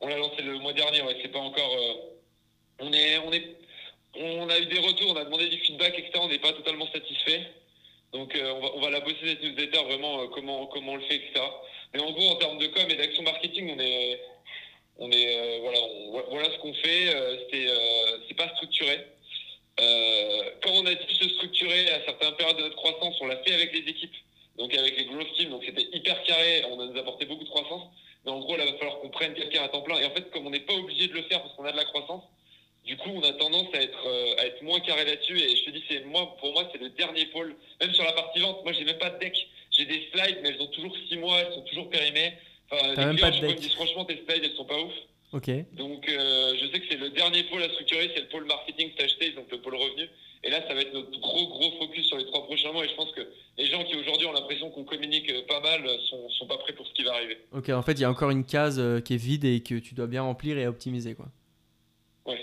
On l'a lancé le mois dernier. Ouais, c'est pas encore. Euh, on est, on est, on a eu des retours, on a demandé du feedback, etc. On n'est pas totalement satisfait. Donc euh, on, va, on va la bosser cette newsletter vraiment comment comment on le fait, etc. Mais en gros, en termes de com et d'action marketing, on est, on est, euh, voilà, voilà ce qu'on fait. Euh, c'est, euh, c'est pas structuré. quand on a dit se structurer à certaines périodes de notre croissance, on l'a fait avec les équipes, donc avec les growth teams, donc c'était hyper carré. On a nous apporté beaucoup de croissance. Mais en gros, là, il va falloir qu'on prenne quelqu'un à temps plein. Et en fait, comme on n'est pas obligé de le faire parce qu'on a de la croissance, du coup, on a tendance à être, à être moins carré là-dessus. Et je te dis, c'est moi, pour moi, c'est le dernier pôle. Même sur la partie vente, moi, j'ai même pas de deck. J'ai des slides, mais elles ont toujours 6 mois, elles sont toujours périmées. Enfin, T'as même clients, pas de deck. me disent franchement, tes slides, elles sont pas ouf. Ok. Donc, euh, je sais que c'est le dernier pôle à structurer, c'est le pôle marketing acheté, donc le pôle revenu. Et là, ça va être notre gros, gros focus sur les trois prochains mois. Et je pense que les gens qui aujourd'hui ont l'impression qu'on communique pas mal, mal sont, sont pas prêts pour ce qui va arriver. Ok, en fait, il y a encore une case euh, qui est vide et que tu dois bien remplir et optimiser, quoi. Ouais.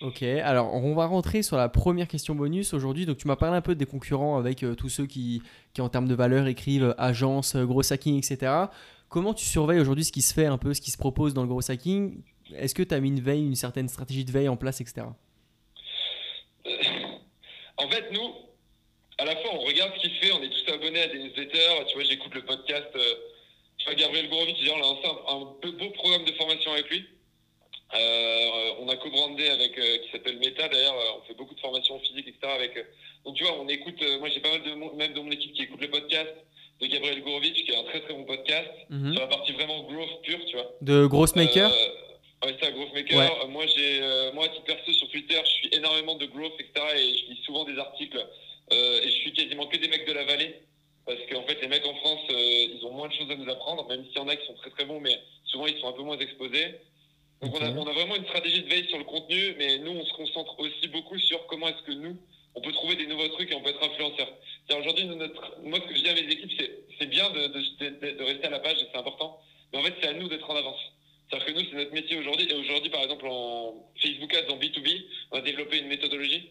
Ok, alors on va rentrer sur la première question bonus aujourd'hui. Donc tu m'as parlé un peu des concurrents avec euh, tous ceux qui, qui en termes de valeur écrivent euh, agence, euh, gros hacking, etc. Comment tu surveilles aujourd'hui ce qui se fait un peu, ce qui se propose dans le gros hacking Est-ce que tu as mis une veille, une certaine stratégie de veille en place, etc. En fait, nous, à la fois, on regarde ce qui se fait, on est tous abonnés à des newsletters. Tu vois, j'écoute le podcast. euh, tu vois, Gabriel Gourovitch, genre, on a lancé un, beau programme de formation avec lui. Euh, on a co-brandé avec, euh, qui s'appelle Meta d'ailleurs, euh, on fait beaucoup de formations physiques, etc. Euh, donc tu vois, on écoute, euh, moi j'ai pas mal de même de mon équipe qui écoute le podcast de Gabriel Gourovitch, qui est un très très bon podcast, Mhm. sur la partie vraiment growth pure, tu vois. De Gross Maker Euh, ouais, c'est ça, Growth Maker. Ouais. Euh, Moi, j'ai, euh, moi, à titre perso, sur Twitter, je suis énormément de growth, etc. Et je lis souvent des articles. euh, et je suis quasiment que des mecs de la vallée. Parce qu'en fait, les mecs en France, ils ont moins de choses à nous apprendre, même s'il y en a qui sont très très bons, mais souvent ils sont un peu moins exposés. Donc on, a, on a vraiment une stratégie de veille sur le contenu, mais nous, on se concentre aussi beaucoup sur comment est-ce que nous, on peut trouver des nouveaux trucs et on peut être influenceur. Aujourd'hui, notre, moi, ce que je dis à mes équipes, c'est, c'est bien de, de, de- de rester à la page, c'est important, mais en fait, c'est à nous d'être en avance. C'est-à-dire que nous, c'est notre métier aujourd'hui. Et aujourd'hui, par exemple, en Facebook Ads, en B2B, on a développé une méthodologie.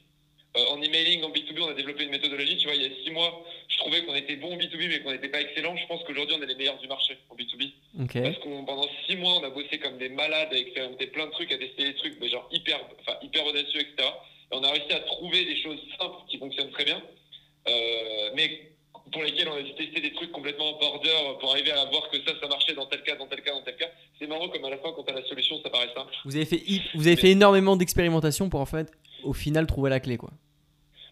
Euh, en emailing, en B2B, on a développé une méthodologie. Tu vois, il y a six mois, je trouvais qu'on était bon en B2B, mais qu'on n'était pas excellent. Je pense qu'aujourd'hui, on est les meilleurs du marché en B2B. Ok. Parce qu'on pendant six mois, on a bossé comme des malades, à expérimenter plein de trucs, à tester des trucs, mais genre hyper, enfin, hyper audacieux, etc. Et on a réussi à trouver des choses simples qui fonctionnent très bien, euh, mais pour lesquelles on a dû tester des trucs complètement border pour arriver à voir que ça, ça marchait dans tel cas, dans tel cas, dans tel cas. C'est marrant comme à la fin, quand t'as la solution, ça paraît simple. Vous avez fait, vous avez fait énormément d'expérimentation pour en fait, au final, trouver la clé, quoi.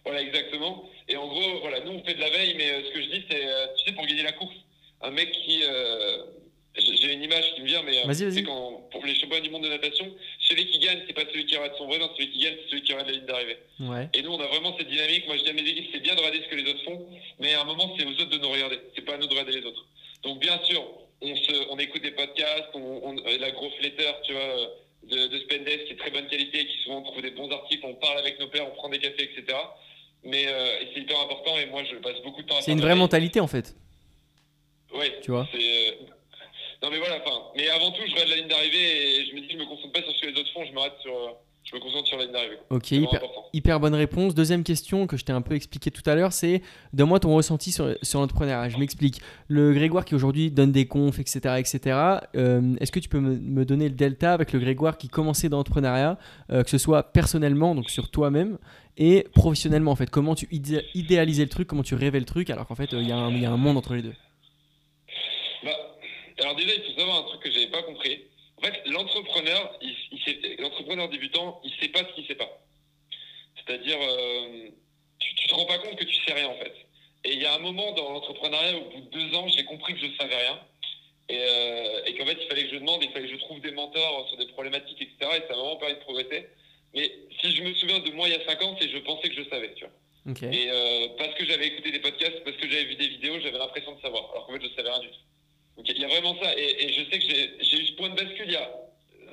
Voilà, exactement. Et en gros, voilà, nous on fait de la veille, mais euh, ce que je dis, c'est, euh, tu sais, pour gagner la course, un mec qui, euh, j'ai une image qui me vient, mais euh, Vas-y, quand, pour les championnats du monde de natation, celui qui gagne, c'est pas celui qui arrête son vrai, non, celui qui gagne, c'est celui qui arrête la ligne d'arrivée. Ouais. Et nous, on a vraiment cette dynamique. Moi, je dis à mes équipes, c'est bien de regarder ce que les autres font, mais à un moment, c'est aux autres de nous regarder. C'est pas à nous de regarder les autres. Donc, bien sûr, on, se, on écoute des podcasts, on, on- euh, la Growth Letter, tu vois, euh, de, de Spendesk, qui est très bonne qualité, qui souvent trouve des bons articles, on parle avec nos pairs, on prend des cafés, etc. Mais euh, c'est hyper important, et moi, je passe beaucoup de temps à C'est une vraie mentalité, en fait. Ouais, Tu vois. c'est, euh, Non, mais voilà, enfin. Mais avant tout, je regarde la ligne d'arrivée et je me dis, je me concentre pas sur ce que les autres font, je me, sur, euh, je me concentre sur la ligne d'arrivée. Ok, hyper, bonne réponse. Deuxième question que je t'ai un peu expliqué tout à l'heure, c'est donne-moi ton ressenti sur, sur l'entrepreneuriat. Je m'explique. Le Grégoire qui aujourd'hui donne des confs, etc., etc. euh, Est-ce que tu peux me, me donner le delta avec le Grégoire qui commençait dans l'entrepreneuriat, euh, que ce soit personnellement, donc sur toi-même, et professionnellement en fait? Comment tu idé- idéalisais le truc, comment tu rêvais le truc, alors qu'en fait euh, y, il y a un monde entre les deux. Alors déjà, il faut savoir un truc que j'avais pas compris. En fait, l'entrepreneur, il, il l'entrepreneur débutant, il sait pas ce qu'il sait pas. C'est-à-dire, euh, tu, tu te rends pas compte que tu sais rien en fait. Et il y a un moment dans l'entrepreneuriat, au bout de deux ans, j'ai compris que je savais rien. Et, euh, et qu'en fait, il fallait que je demande, il fallait que je trouve des mentors sur des problématiques, etc. Et ça m'a vraiment permis de progresser. Mais si je me souviens de moi il y a cinq ans, c'est que je pensais que je savais, tu vois. Et euh, parce que j'avais écouté des podcasts, parce que j'avais vu des vidéos, j'avais l'impression de savoir. Alors qu'en fait, je savais rien du tout. Donc il y a vraiment ça. Et, et je sais que j'ai eu ce point de bascule il y a.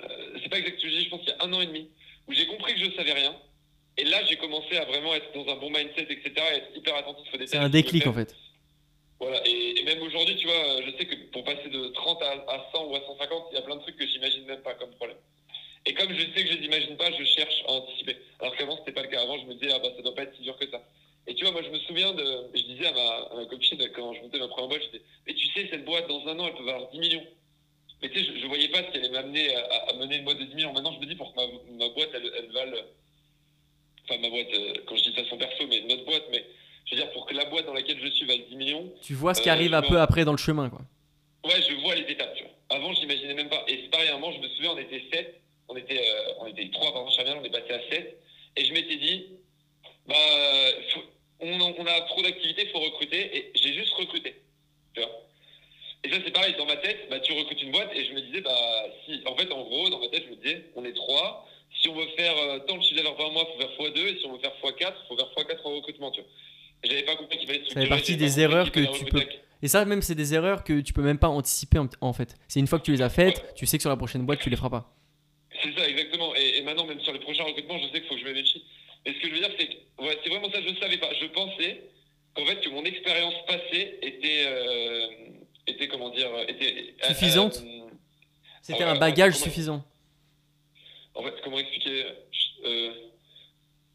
euh, c'est pas exact ce que je dis, je pense qu'il y a un an et demi, où j'ai compris que je savais rien. Et là, j'ai commencé à vraiment être dans un bon mindset, etc. Et être hyper attentif aux détails. C'est un déclic en fait. Voilà, et, et même aujourd'hui, tu vois, je sais que pour passer de 30 à, à 100 ou à 150, il y a plein de trucs que j'imagine même pas comme problème. Et comme je sais que je les imagine pas, je cherche à anticiper. Alors qu'avant, c'était pas le cas. Avant, je me disais, ah bah ça doit pas être si dur que ça. Et tu vois, moi, je me souviens de. Je disais à ma, à ma copine, quand je montais ma première boîte, je disais, mais tu sais, cette boîte, dans un an, elle peut valoir 10 millions. Mais tu sais, je, je voyais pas ce qui allait m'amener à, mener une boîte de 10 millions. Maintenant, je me dis, pour que ma, ma boîte, elle, elle vale. Enfin, ma boîte, euh, quand je dis de façon perso, mais notre boîte, mais je veux dire, pour que la boîte dans laquelle je suis vale 10 millions, Tu vois ce qui Euh, arrive un peu après dans le chemin quoi. Ouais, je vois les étapes, tu vois. Avant, j'imaginais même pas. Et c'est pareil, à un moment, je me souviens, on était 7, on était, euh, on était 3, pardon, Charmian, on est passé à 7. Et je m'étais dit, bah, faut- on, on a trop d'activités, faut recruter. Et j'ai juste recruté, tu vois? Et ça, c'est pareil, dans ma tête, bah, tu recrutes une boîte. Et je me disais, bah, si, en fait, en gros, dans ma tête, je me disais, on est 3. Si on veut faire euh, tant de chiffre d'affaires par mois, faut faire x2. Et si on veut faire x4, faut faire x4 en recrutement, tu vois. Et j'avais pas compris qu'il fallait structurer. partie j'avais des erreurs que tu peux- Et ça même c'est des erreurs que tu peux même pas anticiper en, en fait. C'est une fois que tu les as faites, tu sais que sur la prochaine boîte tu les feras pas. C'est ça, exactement. Et, et maintenant, même sur les prochains recrutements, je sais qu'il faut que je me méfie. Mais ce que je veux dire, c'est que ouais, c'est vraiment ça, je ne savais pas. Je pensais qu'en fait, que mon expérience passée était, euh, était, comment dire, était. euh, Suffisante euh, C'était Ouais, un bagage comment- suffisant. En fait, comment expliquer euh,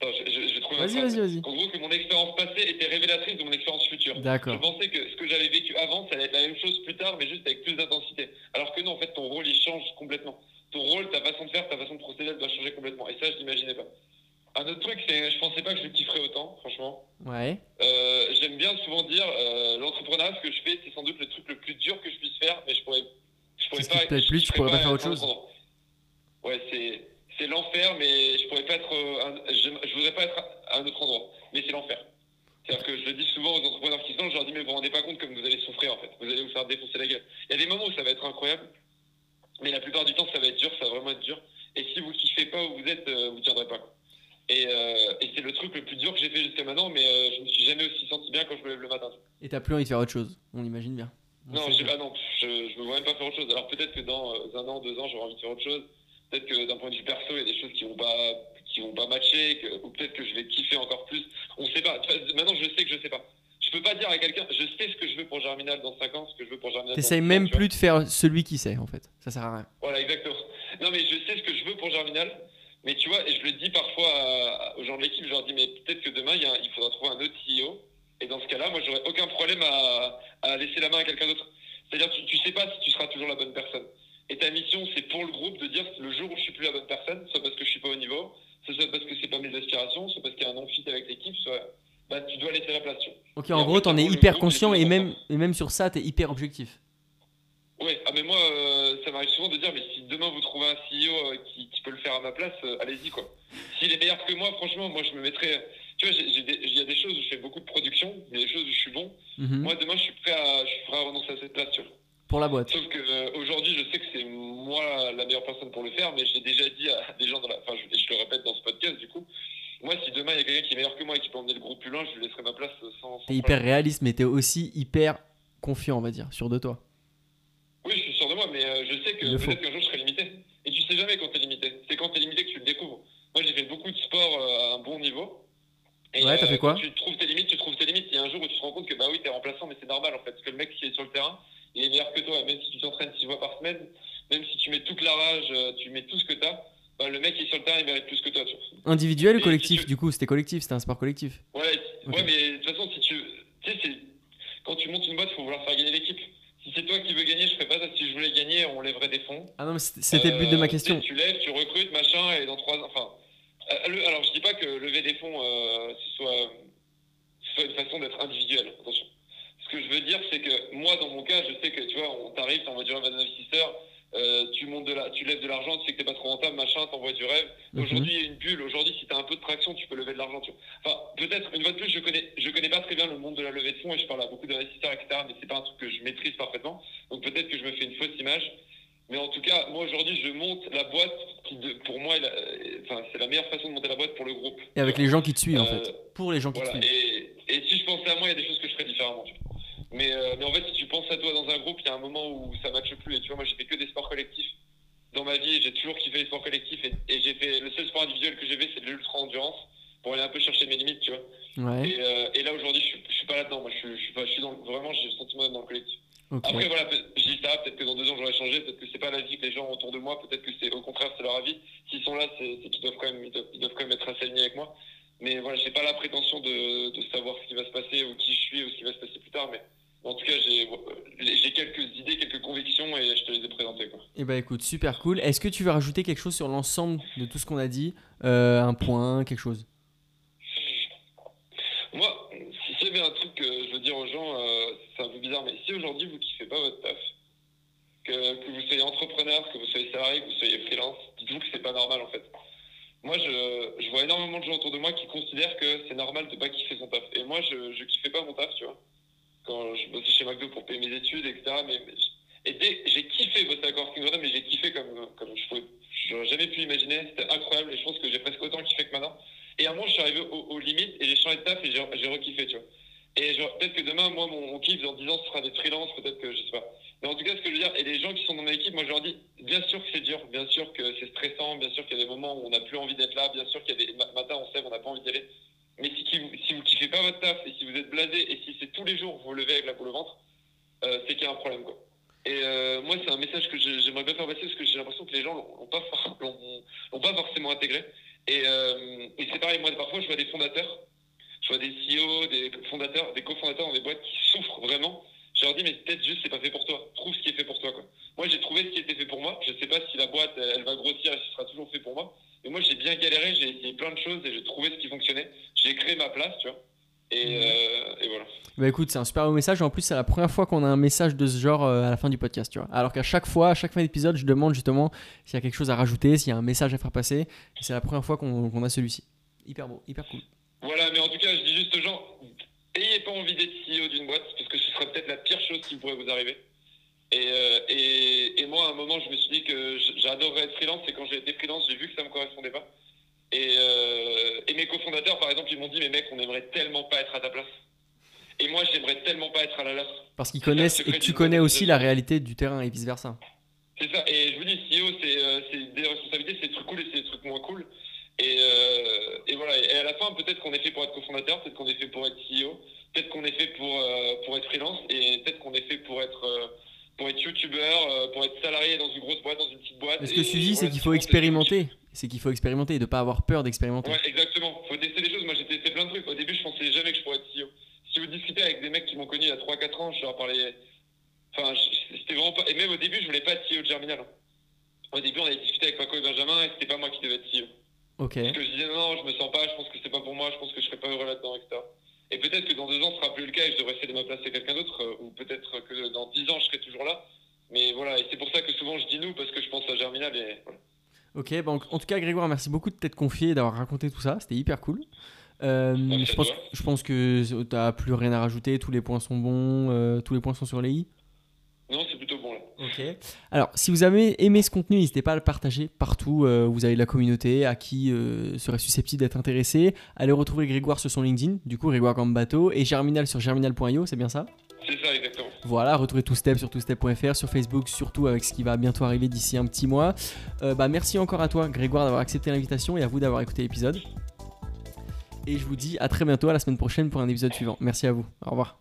je- je- J'ai trouvé Vas-y, vas-y, vas-y. En gros, que mon expérience passée était révélatrice de mon expérience future. Je D'accord. pensais que ce que j'avais vécu avant, ça allait être la même chose plus tard, mais juste avec plus d'intensité. Alors que non, en fait, ton rôle, il change complètement. Ton rôle, ta façon de faire, ta façon de procéder, elle doit changer complètement. Et ça, je l'imaginais pas. Un autre truc, c'est je pensais pas que je le kifferais autant, franchement. Ouais. Euh, J'aime bien souvent dire, euh, l'entrepreneuriat, ce que je fais, c'est sans doute le truc le plus dur que je puisse faire, mais je pourrais, je pourrais qui pas. le plus, je tu pourrais pas faire autre chose. Ouais, c'est c'est l'enfer, mais je pourrais pas être. euh, un- je, je voudrais pas être à un autre endroit, mais c'est l'enfer. C'est-à-dire que je le dis souvent aux entrepreneurs qui lancent, je leur dis mais vous vous rendez pas compte comme vous allez souffrir en fait. Vous allez vous faire défoncer la gueule. Il y a des moments où ça va être incroyable, mais la plupart du temps ça va être dur, ça va vraiment être dur. Et si vous kiffez pas où vous êtes, vous tiendrez pas. Et, euh, et c'est le truc le plus dur que j'ai fait jusqu'à maintenant, mais euh, je me suis jamais aussi senti bien quand je me lève le matin. Et t'as plus envie de faire autre chose. On l'imagine bien. On Non, bien. ah non, je, je me vois même pas faire autre chose. Alors peut-être que dans euh, un an, deux ans, j'aurai envie de faire autre chose. Peut-être que d'un point de vue perso, il y a des choses qui vont pas, qui vont pas matcher, que- ou peut-être que je vais kiffer encore plus. On sait pas. Maintenant, je sais que je sais pas. Je peux pas dire à quelqu'un, je sais ce que je veux pour Germinal dans 5 ans, ce que je veux pour Germinal. T'essayes 10 ans, même plus de faire celui qui sait en fait. Ça sert à rien. Voilà, exactement. Non, mais je sais ce que je veux pour Germinal. Mais tu vois, et je le dis parfois à- aux gens de l'équipe, je leur dis, mais peut-être que demain, il, y a un- il faudra trouver un autre CEO. Et dans ce cas-là, moi, j'aurais aucun problème à, à laisser la main à quelqu'un d'autre. C'est-à-dire, tu, tu sais pas si tu seras toujours la bonne personne. Et ta mission, c'est pour le groupe de dire le jour où je suis plus la bonne personne, soit parce que je suis pas au niveau, soit parce que c'est pas mes aspirations, soit parce qu'il y a un non-fit avec l'équipe, soit bah, tu dois laisser la place. tu. Ok, Et en en gros, t'en t'as es hyper groupe, conscient et même, et même sur ça, t'es hyper objectif. Ouais, ah mais moi, euh, ça m'arrive souvent de dire, mais si demain vous trouvez un CEO euh, qui, qui peut le faire à ma place, euh, allez-y quoi. S'il est meilleur que moi, franchement, moi je me mettrais. Tu vois, il y a des choses où je fais beaucoup de production, il y a des choses où je suis bon. Mhm. Moi, demain, je suis prêt à, je suis prêt à renoncer à cette place, tu vois. Pour la boîte. Sauf que euh, je sais que c'est moi la meilleure personne pour le faire, mais j'ai déjà dit à des gens dans la. Enfin, je le répète dans ce podcast, du coup. Moi, si demain il y a quelqu'un qui est meilleur que moi et qui peut emmener le groupe plus loin, je lui laisserai ma place euh, sans. sans T'es hyper réaliste, mais t'es aussi hyper confiant, on va dire, sûr de toi. Oui, je suis sûr de moi, mais euh, je sais que peut-être qu'un jour je serai limité. Et tu sais jamais quand t'es limité. C'est quand t'es limité que tu le découvres. Moi, j'ai fait beaucoup de sport euh, à un bon niveau. Et, Ouais, t'as fait quoi Tu trouves tes limites, tu trouves tes limites. Il y a un jour où tu te rends compte que bah oui, t'es remplaçant, mais c'est normal en fait. Parce que le mec qui est sur le terrain, il est meilleur que toi. Même si tu t'entraînes six fois par semaine, même si tu mets toute la rage, euh, tu mets tout ce que t'as, bah, le mec qui est sur le terrain, il mérite plus que toi. Tu vois. Individuel ou collectif si tu- Du coup, c'était collectif, c'était un sport collectif. Ouais, ouais, mais de toute façon, si tu. Tu sais, quand tu montes une boîte, il faut vouloir faire gagner l'équipe. Si c'est toi qui veux gagner, je ferais pas ça. Si je voulais gagner, on lèverait des fonds. Ah non, mais c'était le but de ma Euh, question. Tu, lèves, tu recrutes, machin, et dans trois ans. Enfin, euh, le- alors je dis pas que lever des fonds, euh, ce, soit, ce soit une façon d'être individuel. Attention. Ce que je veux dire, c'est que moi, dans mon cas, je sais que tu vois, on t'arrive, du rêve à un investisseur, euh, tu montes de la, tu lèves de l'argent, tu sais que t'es pas trop rentable, machin, t'envoies du rêve. Mhm. Aujourd'hui, il y a une bulle. Aujourd'hui, si t'as un peu de traction, tu peux lever de l'argent. tu. Enfin, peut-être une fois de plus, je connais, je connais pas très bien le monde de la levée de fonds et je parle à beaucoup d'investisseurs, etc. Mais c'est pas un truc que je maîtrise parfaitement. Donc peut-être que je me fais une fausse image. Mais en tout cas, moi aujourd'hui, je monte la boîte qui, de- pour moi, la- euh, enfin, c'est la meilleure façon de monter la boîte pour le groupe. Et avec les gens qui te suivent, en Euh, fait. Pour les gens qui te suivent. Et, et si je pensais à moi, il y a des choses que je ferais différemment. tu vois. Mais, euh, mais en fait, si tu penses à toi dans un groupe, il y a un moment où ça matche plus. Et tu vois, moi, j'ai fait que des sports collectifs dans ma vie. J'ai toujours kiffé les sports collectifs. Et, et j'ai fait le seul sport individuel que j'ai fait, c'est de l'ultra-endurance pour aller un peu chercher mes limites, tu vois. Ouais, Et, euh, et là, aujourd'hui, je, je suis pas là-dedans. Moi, je, suis- je pas, je suis dans, vraiment, j'ai le sentiment d'être dans le collectif. Après, voilà, je dis ça, peut-être que dans deux ans, j'aurais changé, peut-être que c'est pas la vie que les gens ont autour de moi, peut-être que c'est au contraire, c'est leur avis. S'ils sont là, c'est c'est qu'ils doivent quand même, ils doivent, ils doivent quand même être assez alignés avec moi. Mais voilà, j'ai pas la prétention de, de savoir ce qui va se passer ou qui je suis ou ce qui va se passer plus tard, mais en tout cas, j'ai j'ai quelques idées, quelques convictions et je te les ai présentées. Quoi. Et bah écoute, super cool. Est-ce que tu veux rajouter quelque chose sur l'ensemble de tout ce qu'on a dit? Euh, Un point, quelque chose Moi, si s'il y avait un truc que je veux dire aux gens, euh, c'est un peu bizarre, mais si aujourd'hui vous kiffez pas votre taf, que, que vous soyez entrepreneur, que vous soyez salarié, que vous soyez freelance, dites-vous que c'est pas normal en fait. Moi, je, je vois énormément de gens autour de moi qui considèrent que c'est normal de pas kiffer son taf. Et moi, je, je kiffais pas mon taf, tu vois. Quand je bossais chez McDo pour payer mes études, etc. Mais, mais je- et dès- j'ai kiffé bosser à Corking Jordan, mais j'ai kiffé comme, comme je pouvais, j'aurais jamais pu imaginer. C'était incroyable et je pense que j'ai presque autant kiffé que maintenant. Et à un moment, je suis arrivé aux, aux limites et j'ai changé de taf et j'ai j'ai rekiffé, tu vois. Et genre, peut-être que demain, moi, mon, mon kiff, dans 10 ans, ce sera des freelances, peut-être que je sais pas. Mais en tout cas, ce que je veux dire, et les gens qui sont dans mon équipe, moi, je leur dis, bien sûr que c'est dur, bien sûr que c'est stressant, bien sûr qu'il y a des moments où on n'a plus envie d'être là, bien sûr qu'il y a des ma- matins, on sait, on n'a pas envie d'y aller. Mais si, qui- si vous kiffez pas votre taf et si vous êtes blasé et si c'est tous les jours vous vous levez avec la boule au ventre, euh, c'est qu'il y a un problème quoi. Et euh, moi, c'est un message que je- j'aimerais bien faire passer parce que j'ai l'impression que les gens l'ont l'ont pas, for- l'ont- l'ont pas forcément intégré. Et, euh, et c'est pareil, moi, parfois, je vois des fondateurs, je vois des CEO, des fondateurs, des cofondateurs dans des boîtes qui souffrent vraiment. Je leur dis, mais peut-être juste, c'est pas fait pour toi. Trouve ce qui est fait pour toi. Quoi. Moi, j'ai trouvé ce qui était fait pour moi. Je sais pas si la boîte, elle va grossir et si ce sera toujours fait pour moi. Mais moi, j'ai bien galéré, j'ai essayé plein de choses et j'ai trouvé ce qui fonctionnait. J'ai créé ma place, tu vois. Et, Mhm. euh, et voilà. Bah c'est un super beau message. En plus, c'est la première fois qu'on a un message de ce genre euh, à la fin du podcast. Alors qu'à chaque fois, à chaque fin d'épisode, je demande justement s'il y a quelque chose à rajouter, s'il y a un message à faire passer. C'est la première fois qu'on a celui-ci. Hyper beau, hyper cool. Voilà, mais en tout cas, je dis juste aux gens, ayez pas envie d'être CEO d'une boîte, parce que ce serait peut-être la pire chose qui pourrait vous arriver. Et, euh, moi, à un moment, je me suis dit que j'adorerais être freelance, et quand j'ai été freelance, j'ai vu que ça me correspondait pas. Et, euh, et mes cofondateurs, par exemple, ils m'ont dit, mais mec, on aimerait tellement pas être à ta place. Et moi, j'aimerais tellement pas être à la leur. Parce qu'ils connaissent et tu connais aussi la réalité du terrain et vice versa. C'est ça. Et je vous dis, CEO, c'est euh, c'est des responsabilités, c'est des trucs cool et c'est des trucs moins cool. Et, euh, et voilà. Et à la fin, peut-être qu'on est fait pour être cofondateur, peut-être qu'on est fait pour être CEO, peut-être qu'on est fait pour, euh, pour être freelance et peut-être qu'on est fait pour être, pour être youtubeur, pour être salarié dans une grosse boîte, dans une petite boîte. Mais ce que tu dis, c'est qu'il faut expérimenter. C'est qu'il faut expérimenter et de pas avoir peur d'expérimenter. Ouais, exactement. Faut tester des choses. Moi, j'ai testé plein de trucs. Au début, je pensais jamais que je pourrais être CEO. Si vous discutez avec des mecs qui m'ont connu il y a 3-4 ans, je leur parlais. Enfin, c'était vraiment pas. Et même au début, je voulais pas être CEO de Germinal. Au début, on avait discuté avec Paco et Benjamin et c'était pas moi qui devais être CEO. Parce que je disais non, je me sens pas, je pense que c'est pas pour moi, je pense que je serais pas heureux là-dedans, etc. Et peut-être que dans deux ans, ce sera plus le cas et je devrais essayer de me placer quelqu'un d'autre, euh, ou peut-être que dans dix ans, je serai toujours là. Mais voilà, et c'est pour ça que souvent je dis nous, parce que je pense à Germinal et voilà. Ok, bah, en, en tout cas, Grégoire, merci beaucoup de t'être confié et d'avoir raconté tout ça. C'était hyper cool. Euh, je, pense, toi. je pense que t'as plus rien à rajouter. Tous les points sont bons. euh, tous les points sont sur les i. Non, c'est plutôt bon là. Ok. Alors, si vous avez aimé ce contenu, n'hésitez pas à le partager partout. euh, vous avez de la communauté à qui serait susceptible d'être intéressé. Allez retrouver Grégoire sur son LinkedIn, du coup, Grégoire Gambato, et Germinal sur germinal.io, c'est bien ça? C'est ça, exactement. Voilà, retrouvez TwoStep sur twostep.fr, sur Facebook, surtout avec ce qui va bientôt arriver d'ici un petit mois. Bah, merci encore à toi, Grégoire, d'avoir accepté l'invitation et à vous d'avoir écouté l'épisode. Et je vous dis à très bientôt, à la semaine prochaine pour un épisode suivant. Merci à vous. Au revoir.